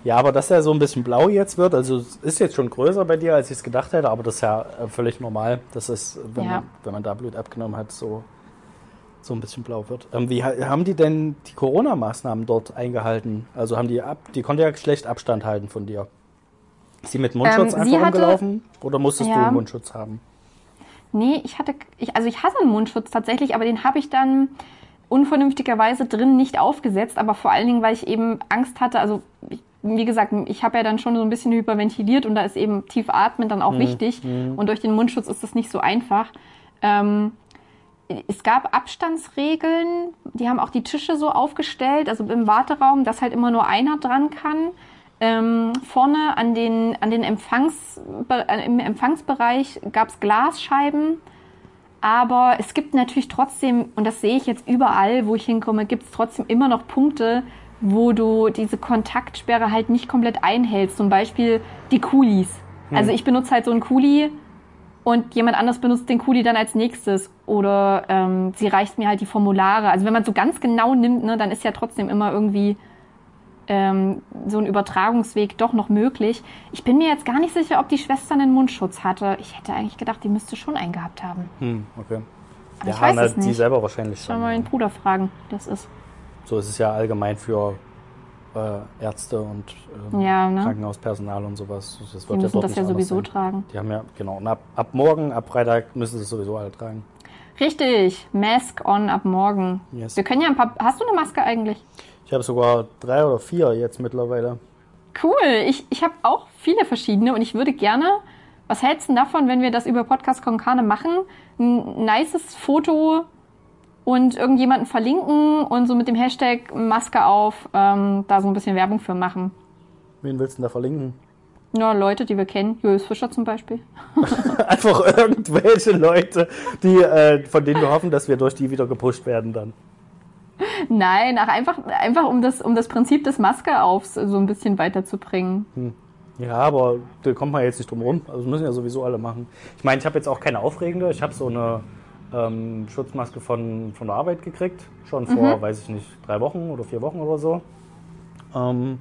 Ja, aber dass er so ein bisschen blau jetzt wird, also es ist jetzt schon größer bei dir, als ich es gedacht hätte, aber das ist ja äh, völlig normal. Das ist, wenn, Ja. man, wenn man da Blut abgenommen hat, so. So ein bisschen blau wird. Ähm, wie ha- haben die denn die Corona-Maßnahmen dort eingehalten? Also haben die ab, die konnte ja schlecht Abstand halten von dir. Ist sie mit Mundschutz Ähm, einfach hatte- rumgelaufen? Oder musstest du Ja. einen Mundschutz haben? Nee, ich hatte, ich, also ich hatte einen Mundschutz tatsächlich, aber den habe ich dann unvernünftigerweise drin nicht aufgesetzt, aber vor allen Dingen, weil ich eben Angst hatte, also ich, wie gesagt, ich habe ja dann schon so ein bisschen hyperventiliert und da ist eben tief atmen dann auch wichtig und durch den Mundschutz ist das nicht so einfach. Ähm, es gab Abstandsregeln, die haben auch die Tische so aufgestellt, also im Warteraum, dass halt immer nur einer dran kann. Ähm, vorne an den, an den Empfangs, äh, im Empfangsbereich gab es Glasscheiben. Aber es gibt natürlich trotzdem, und das sehe ich jetzt überall, wo ich hinkomme, gibt es trotzdem immer noch Punkte, wo du diese Kontaktsperre halt nicht komplett einhältst. Zum Beispiel die Kulis. Also ich benutze halt so einen Kuli und jemand anderes benutzt den Kuli dann als nächstes. Oder ähm, sie reicht mir halt die Formulare. Also wenn man so ganz genau nimmt, ne, dann ist ja trotzdem immer irgendwie ähm, so ein Übertragungsweg doch noch möglich. Ich bin mir jetzt gar nicht sicher, ob die Schwester einen Mundschutz hatte. Ich hätte eigentlich gedacht, die müsste schon einen gehabt haben. Hm, okay. Aber ich weiß na, es die nicht. selber wahrscheinlich schon. wir meinen Bruder fragen, wie das ist. So ist es ja allgemein für äh, Ärzte und ähm, Ja, ne? Krankenhauspersonal und sowas. Das Die wird ja müssen dort das ja sowieso sein. tragen. Die haben ja, genau. Und ab, ab morgen, ab Freitag müssen sie es sowieso alle tragen. Richtig, Mask on ab morgen. Yes. Wir können ja ein paar. Hast du eine Maske eigentlich? Ich habe sogar drei oder vier jetzt mittlerweile. Cool. Ich, ich habe auch viele verschiedene und ich würde gerne. Was hältst du davon, wenn wir das über Podcast Konkane machen? Ein nices Foto und irgendjemanden verlinken und so mit dem Hashtag Maske auf ähm, da so ein bisschen Werbung für machen. Wen willst du denn da verlinken? Ja, Leute, die wir kennen. Julius Fischer zum Beispiel. Einfach irgendwelche Leute, die, äh, von denen wir hoffen, dass wir durch die wieder gepusht werden dann. Nein, ach, einfach, einfach um, das, um das Prinzip des Maske aufs so ein bisschen weiterzubringen. Ja, aber da kommt man jetzt nicht drum rum. Also das müssen ja sowieso alle machen. Ich meine, ich habe jetzt auch keine aufregende. Ich habe so eine ähm, Schutzmaske von, von der Arbeit gekriegt. Schon vor, weiß ich nicht, drei Wochen oder vier Wochen oder so. Ähm,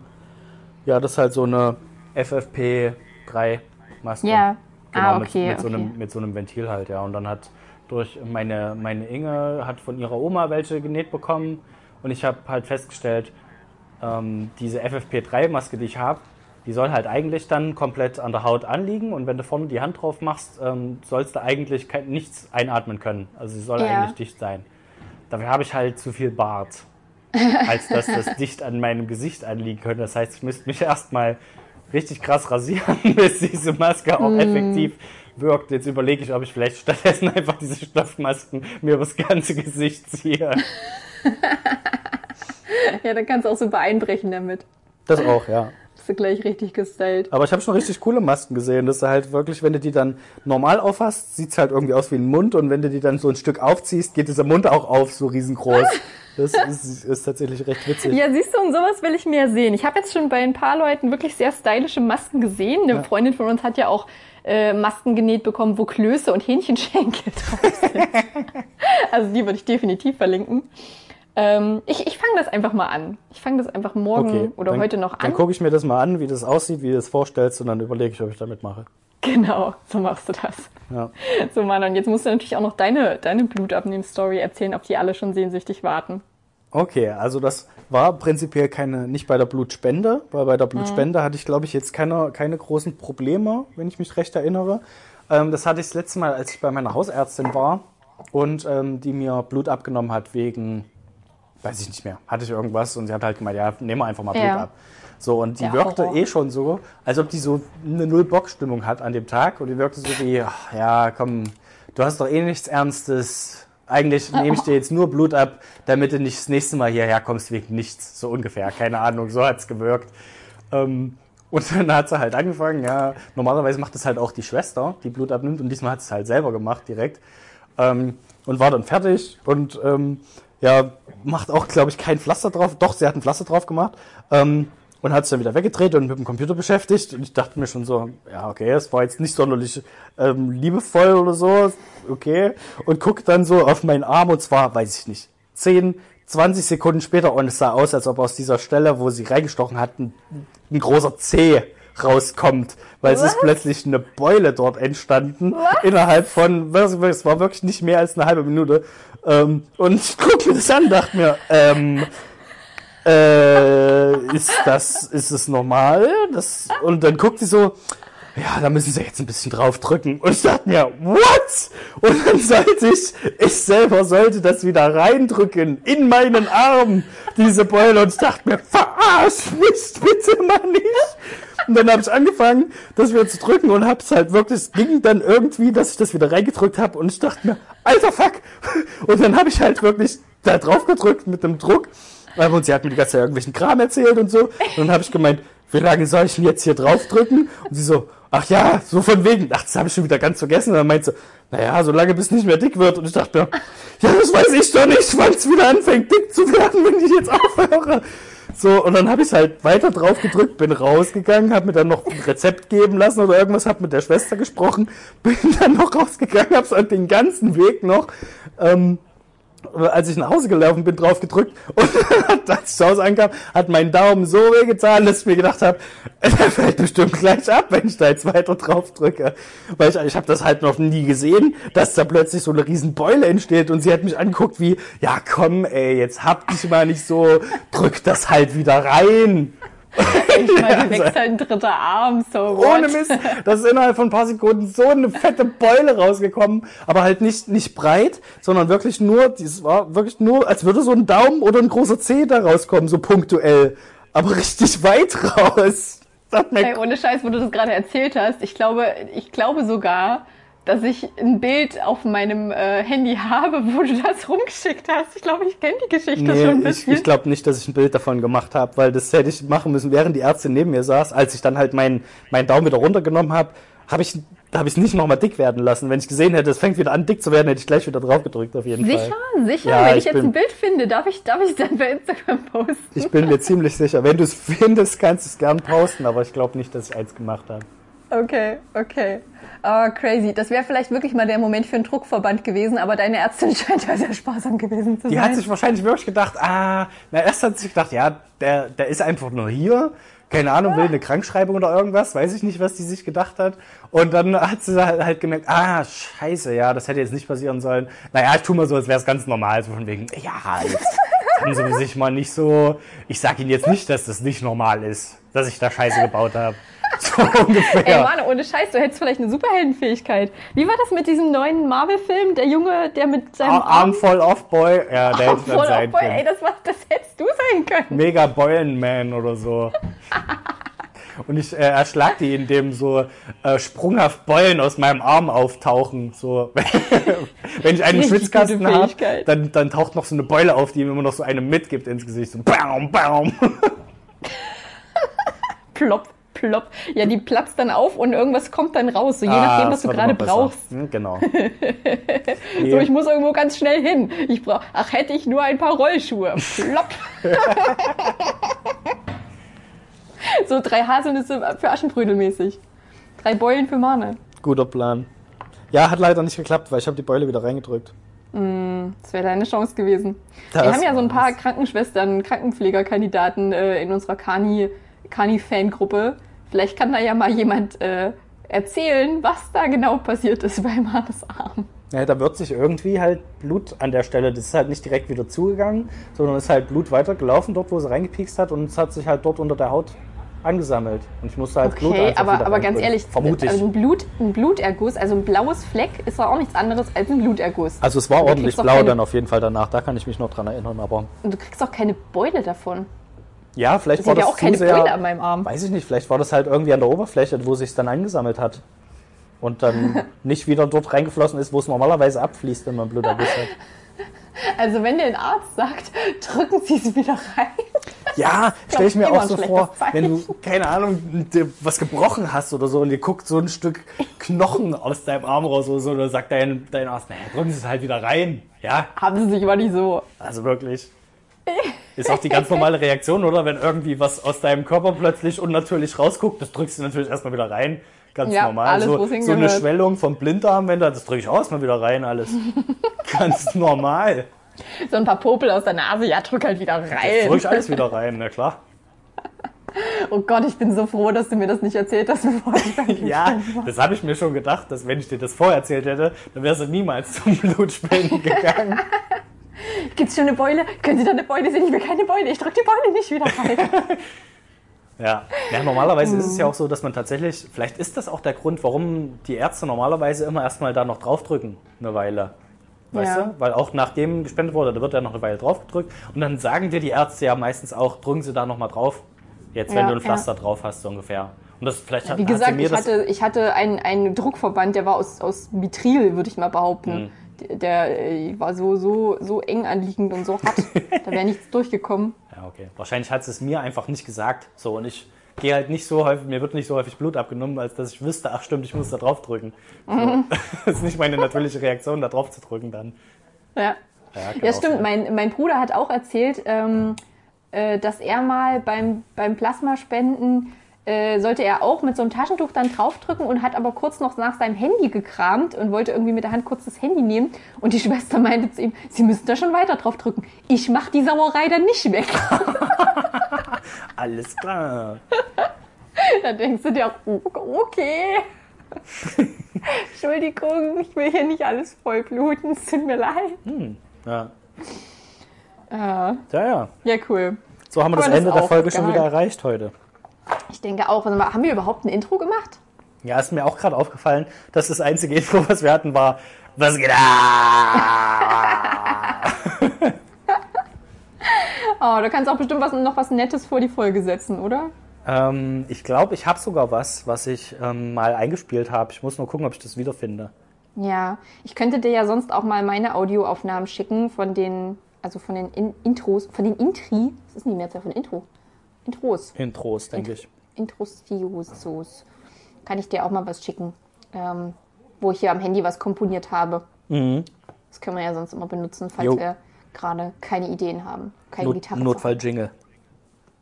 ja, das ist halt so eine FFP3-Maske. Ja. Genau, ah, mit, okay. mit, so okay. einem, mit so einem Ventil halt, ja. Und dann hat durch meine, meine Inge hat von ihrer Oma welche genäht bekommen. Und ich habe halt festgestellt, ähm, diese FFP3-Maske, die ich habe, die soll halt eigentlich dann komplett an der Haut anliegen. Und wenn du vorne die Hand drauf machst, ähm, sollst du eigentlich kein, nichts einatmen können. Also sie soll Ja. eigentlich dicht sein. Dafür habe ich halt zu viel Bart, als dass das dicht an meinem Gesicht anliegen könnte. Das heißt, ich müsste mich erstmal richtig krass rasieren, bis diese Maske auch effektiv wirkt. Jetzt überlege ich, ob ich vielleicht stattdessen einfach diese Stoffmasken mir übers ganze Gesicht ziehe. Ja, dann kannst du auch super einbrechen damit. Das auch, ja. Du gleich richtig gestylt. Aber ich habe schon richtig coole Masken gesehen. Das ist halt wirklich, wenn du die dann normal aufhast, sieht's halt irgendwie aus wie ein Mund. Und wenn du die dann so ein Stück aufziehst, geht dieser Mund auch auf, so riesengroß. Das ist, ist tatsächlich recht witzig. Ja, siehst du, und sowas will ich mir sehen. Ich habe jetzt schon bei ein paar Leuten wirklich sehr stylische Masken gesehen. Eine Ja. Freundin von uns hat ja auch äh, Masken genäht bekommen, wo Klöße und Hähnchenschenkel drauf sind. also die würde ich definitiv verlinken. Ähm, ich ich fange das einfach mal an. Ich fange das einfach morgen Okay, oder dann, heute noch Dann an. gucke ich mir das mal an, wie das aussieht, wie du es vorstellst und dann überlege ich, ob ich damit mache. Genau, so machst du das. Ja. So, Mann, und jetzt musst du natürlich auch noch deine, deine Blutabnehmen-Story erzählen, auf die alle schon sehnsüchtig warten. Okay, also das war prinzipiell keine, nicht bei der Blutspende, weil bei der Blutspende Mhm. hatte ich, glaube ich, jetzt keine, keine großen Probleme, wenn ich mich recht erinnere. Ähm, das hatte ich das letzte Mal, als ich bei meiner Hausärztin war und ähm, die mir Blut abgenommen hat wegen, weiß ich nicht mehr, hatte ich irgendwas und sie hat halt gemeint, ja, nehmen wir einfach mal Blut Ja. ab. So, und die Ja, wirkte Horror. eh schon so, als ob die so eine Null-Bock-Stimmung hat an dem Tag und die wirkte so wie, ach, ja, komm, du hast doch eh nichts Ernstes. Eigentlich nehme ich dir jetzt nur Blut ab, damit du nicht das nächste Mal hierher kommst wegen nichts. So ungefähr, keine Ahnung, so hat's gewirkt. Ähm, und dann hat sie halt angefangen, ja, normalerweise macht das halt auch die Schwester, die Blut abnimmt und diesmal hat sie es halt selber gemacht direkt. Ähm, und war dann fertig und ähm, ja, macht auch, glaube ich, kein Pflaster drauf. Doch, sie hat ein Pflaster drauf gemacht. Ähm, und hat sich dann wieder weggedreht und mit dem Computer beschäftigt. Und ich dachte mir schon so, ja, okay, es war jetzt nicht sonderlich ähm, liebevoll oder so, okay. Und guck dann so auf meinen Arm und zwar, weiß ich nicht, 10, 20 Sekunden später und es sah aus, als ob aus dieser Stelle, wo sie reingestochen hat, ein, großer Zeh rauskommt, weil es ist plötzlich eine Beule dort entstanden innerhalb von, es war wirklich nicht mehr als eine halbe Minute. Ähm, und ich gucke mir das an, dachte mir, ähm, äh, ist das, ist es normal? Das, und dann guckt sie so, ja, da müssen sie jetzt ein bisschen drauf drücken. Und ich dachte mir, what? Und dann sollte ich, ich selber sollte das wieder reindrücken in meinen Arm, diese Beule. Und ich dachte mir, verarsch mich bitte mal nicht. Und dann habe ich angefangen, das wieder zu drücken und hab's halt wirklich, es ging dann irgendwie, dass ich das wieder reingedrückt habe und ich dachte mir, alter Fuck. Und dann habe ich halt wirklich da drauf gedrückt mit dem Druck. Und sie hat mir die ganze Zeit irgendwelchen Kram erzählt und so. Und dann habe ich gemeint, wie lange soll ich denn jetzt hier draufdrücken? Und sie so, ach ja, so von wegen. Ach, das habe ich schon wieder ganz vergessen. Und dann meint sie, naja, solange bis nicht mehr dick wird. Und ich dachte mir, ja, das weiß ich doch nicht, wann es wieder anfängt dick zu werden, wenn ich jetzt aufhöre. So, und dann habe ich halt weiter drauf gedrückt, bin rausgegangen, habe mir dann noch ein Rezept geben lassen oder irgendwas, habe mit der Schwester gesprochen, bin dann noch rausgegangen, habe so den ganzen Weg noch ähm, als ich nach Hause gelaufen bin, drauf gedrückt und als ich zu Hause ankam, hat mein Daumen so wehgetan, dass ich mir gedacht habe, der fällt bestimmt gleich ab, wenn ich da jetzt weiter drauf drücke. Weil ich, ich habe das halt noch nie gesehen, dass da plötzlich so eine riesen Beule entsteht und sie hat mich angeguckt wie, ja komm ey, jetzt hab dich mal nicht so, drück das halt wieder rein. Ich meine, wächst halt ein dritter Arm, so Ohne what? Mist. Das ist innerhalb von ein paar Sekunden so eine fette Beule rausgekommen. Aber halt nicht, nicht breit, sondern wirklich nur, das war wirklich nur, als würde so ein Daumen oder ein großer Zeh da rauskommen, so punktuell. Aber richtig weit raus. Das hat mir Ey, ohne Scheiß, wo du das gerade erzählt hast, ich glaube, ich glaube sogar, dass ich ein Bild auf meinem äh, Handy habe, wo du das rumgeschickt hast. Ich glaube, ich kenne die Geschichte schon ein Nee, ich, bisschen. ich glaube nicht, dass ich ein Bild davon gemacht habe, weil das hätte ich machen müssen, während die Ärztin neben mir saß. Als ich dann halt meinen meinen Daumen wieder runtergenommen habe, habe ich da habe ich nicht nochmal dick werden lassen. Wenn ich gesehen hätte, es fängt wieder an dick zu werden, hätte ich gleich wieder drauf gedrückt auf jeden Sicher, Fall. sicher. Ja, Wenn ich, ich jetzt bin- ein Bild finde, darf ich, darf ich dann bei Instagram posten? Ich bin mir ziemlich sicher. Wenn du es findest, kannst du es gern posten, aber ich glaube nicht, dass ich eins gemacht habe. Okay, okay. Ah, crazy. Das wäre vielleicht wirklich mal der Moment für einen Druckverband gewesen, aber deine Ärztin scheint ja sehr sparsam gewesen zu Die sein. hat sich wahrscheinlich wirklich gedacht, ah, na erst hat sie sich gedacht, ja, der, der ist einfach nur hier, keine Ahnung, will eine Krankschreibung oder irgendwas, weiß ich nicht, was die sich gedacht hat. Und dann hat sie halt, halt gemerkt, ah, scheiße, ja, das hätte jetzt nicht passieren sollen. Naja, ich tu mal so, als wäre es ganz normal, so von wegen, ja, jetzt haben sie sich mal nicht so, ich sag ihnen jetzt nicht, dass das nicht normal ist, dass ich da Scheiße gebaut habe. So ungefähr. Ey, Mann, ohne Scheiß, du hättest vielleicht eine Superheldenfähigkeit. Wie war das mit diesem neuen Marvel-Film? Der Junge, der mit seinem Ar- Arm voll off, Boy. Ja, der hätte dann voll sein auf Boy. können. Ey, das, war, das hättest du sein können. Mega Beulenman oder so. Und ich äh, erschlag die, indem so äh, sprunghaft Beulen aus meinem Arm auftauchen. So, wenn ich einen Richtig Schwitzkasten habe, dann, dann taucht noch so eine Beule auf, die ihm immer noch so eine mitgibt ins Gesicht. So, baum, baum. Plopp, plopp. Ja, die platzt dann auf und irgendwas kommt dann raus. So je Ah, nachdem, was du gerade brauchst. Hm, genau. So, ich muss irgendwo ganz schnell hin. Ich brauch, ach, hätte ich nur ein paar Rollschuhe. Plopp. so drei Haselnüsse für Aschenbrödel mäßig. Drei Beulen für Mane. Guter Plan. Ja, hat leider nicht geklappt, weil ich habe die Beule wieder reingedrückt. Das wäre deine Chance gewesen. Das Wir haben ja so ein paar. Krankenschwestern, Krankenpflegerkandidaten äh, in unserer Kani- Kani-Fangruppe. Vielleicht kann da ja mal jemand äh, erzählen, was da genau passiert ist bei Manes Arm. Ja, da wird sich irgendwie halt Blut an der Stelle, das ist halt nicht direkt wieder zugegangen, sondern ist halt Blut weitergelaufen, dort wo sie reingepiekst hat und es hat sich halt dort unter der Haut angesammelt. Und ich musste halt Blut Okay, einfach aber, aber ganz ehrlich, Vermute ich. also ein, Blut, ein Bluterguss, also ein blaues Fleck, ist doch auch nichts anderes als ein Bluterguss. Also es war ordentlich blau keine- dann auf jeden Fall danach, da kann ich mich noch dran erinnern, aber Und du kriegst auch keine Beule davon. Ja, vielleicht Ich war das ja auch keine sehr, Beule an meinem Arm. weiß ich nicht, vielleicht war das halt irgendwie an der Oberfläche, wo sich dann angesammelt hat. Und dann nicht wieder dort reingeflossen ist, wo es normalerweise abfließt, wenn man Bluterguss hat. Also wenn dir ein Arzt sagt, drücken Sie es wieder rein. Ja, stell ich mir auch so vor, Zeichen. wenn du, keine Ahnung, dir was gebrochen hast oder so und dir guckt so ein Stück Knochen aus deinem Arm raus oder so, oder sagt dein, dein Arzt, naja, drücken Sie es halt wieder rein. Ja, Haben Sie sich aber nicht so. also wirklich. Ist auch die ganz normale Reaktion, oder? Wenn irgendwie was aus deinem Körper plötzlich unnatürlich rausguckt, das drückst du natürlich erstmal wieder rein. Ganz Ja, normal. alles, so, so eine. Schwellung vom Blinddarm, wenn da, das drücke ich auch erstmal wieder rein, alles. ganz normal. So ein paar Popel aus der Nase, ja, drück halt wieder Das rein. drücke ich alles wieder rein, na klar. Oh Gott, ich bin so froh, dass du mir das nicht erzählt hast, bevor ich beim Ja, das habe ich mir schon gedacht, dass wenn ich dir das vorerzählt hätte, dann wärst du niemals zum Blutspenden gegangen. Gibt's schon eine Beule? Können Sie da eine Beule sehen? Ich will keine Beule. Ich drück die Beule nicht wieder rein. Ja. ja, normalerweise ist es ja auch so, dass man tatsächlich, vielleicht ist das auch der Grund, warum die Ärzte normalerweise immer erstmal da noch draufdrücken, eine Weile. Weißt Ja. du? Weil auch nachdem gespendet wurde, da wird ja noch eine Weile draufgedrückt. Und dann sagen dir die Ärzte ja meistens auch, drücken sie da nochmal drauf. Jetzt, wenn Ja, du ein Pflaster drauf hast, so ungefähr. Und das vielleicht hat, Wie hat gesagt, mir ich hatte, ich hatte einen, einen Druckverband, der war aus, aus Mitril, würde ich mal behaupten. Der, der äh, war so, so, so eng anliegend und so hart. da wäre nichts durchgekommen. Ja, okay. Wahrscheinlich hat sie es mir einfach nicht gesagt. So, und ich gehe halt nicht so häufig, mir wird nicht so häufig Blut abgenommen, als dass ich wüsste, ach stimmt, ich muss da drauf drücken. So. das ist nicht meine natürliche Reaktion, da drauf zu drücken dann. Ja. Ja, Ja, auch stimmt. sein. Mein, mein Bruder hat auch erzählt, ähm, äh, dass er mal beim, beim Plasmaspenden äh, sollte er auch mit so einem Taschentuch dann draufdrücken und hat aber kurz noch nach seinem Handy gekramt und wollte irgendwie mit der Hand kurz das Handy nehmen. Und die Schwester meinte zu ihm, Sie müssen da schon weiter drauf drücken. Ich mach die Sauerei dann nicht weg. Alles klar. da denkst du dir auch, oh, okay. Entschuldigung, ich will hier nicht alles vollbluten, es tut mir leid. Ja. Äh, ja, ja. ja, cool. So haben wir das Ende der Folge schon geil. wieder erreicht heute. Ich denke auch, mal, haben wir überhaupt ein Intro gemacht? Ja, ist mir auch gerade aufgefallen, dass das einzige Intro, was wir hatten, war Was geht ab? Oh, da kannst du auch bestimmt was, noch was Nettes vor die Folge setzen, oder? ähm, ich glaube, ich habe sogar was, was ich ähm, mal eingespielt habe. Ich muss nur gucken, ob ich das wiederfinde. Ja, ich könnte dir ja sonst auch mal meine Audioaufnahmen schicken von den, also von den In Intros, von den Intri, das ist nicht mehr von Intro, Intros, Intros, denke ich. Introsiosos. Kann ich dir auch mal was schicken, ähm, wo ich hier am Handy was komponiert habe. Das können wir ja sonst immer benutzen, falls Jo. wir gerade keine Ideen haben, keine Not Gitarre. Notfall-Jingle.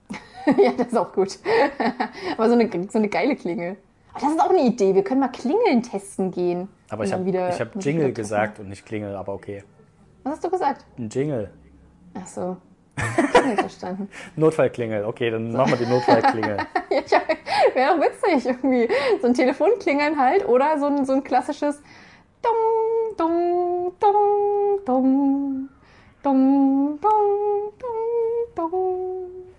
ja, das ist auch gut. Aber so eine, so eine geile Klingel. Aber das ist auch eine Idee. Wir können mal Klingeln testen gehen. Aber ich habe hab Jingle gesagt und nicht Klingel, aber okay. Was hast du gesagt? Ein Jingle. Ach so. Nicht verstanden. Notfallklingel. Okay, dann machen wir die Notfallklingel. Ja, Wäre doch witzig irgendwie. So ein Telefonklingeln halt oder so ein, so ein klassisches Dong, Dong, Dong, Dong, Dong, Dong, Dong, Dong.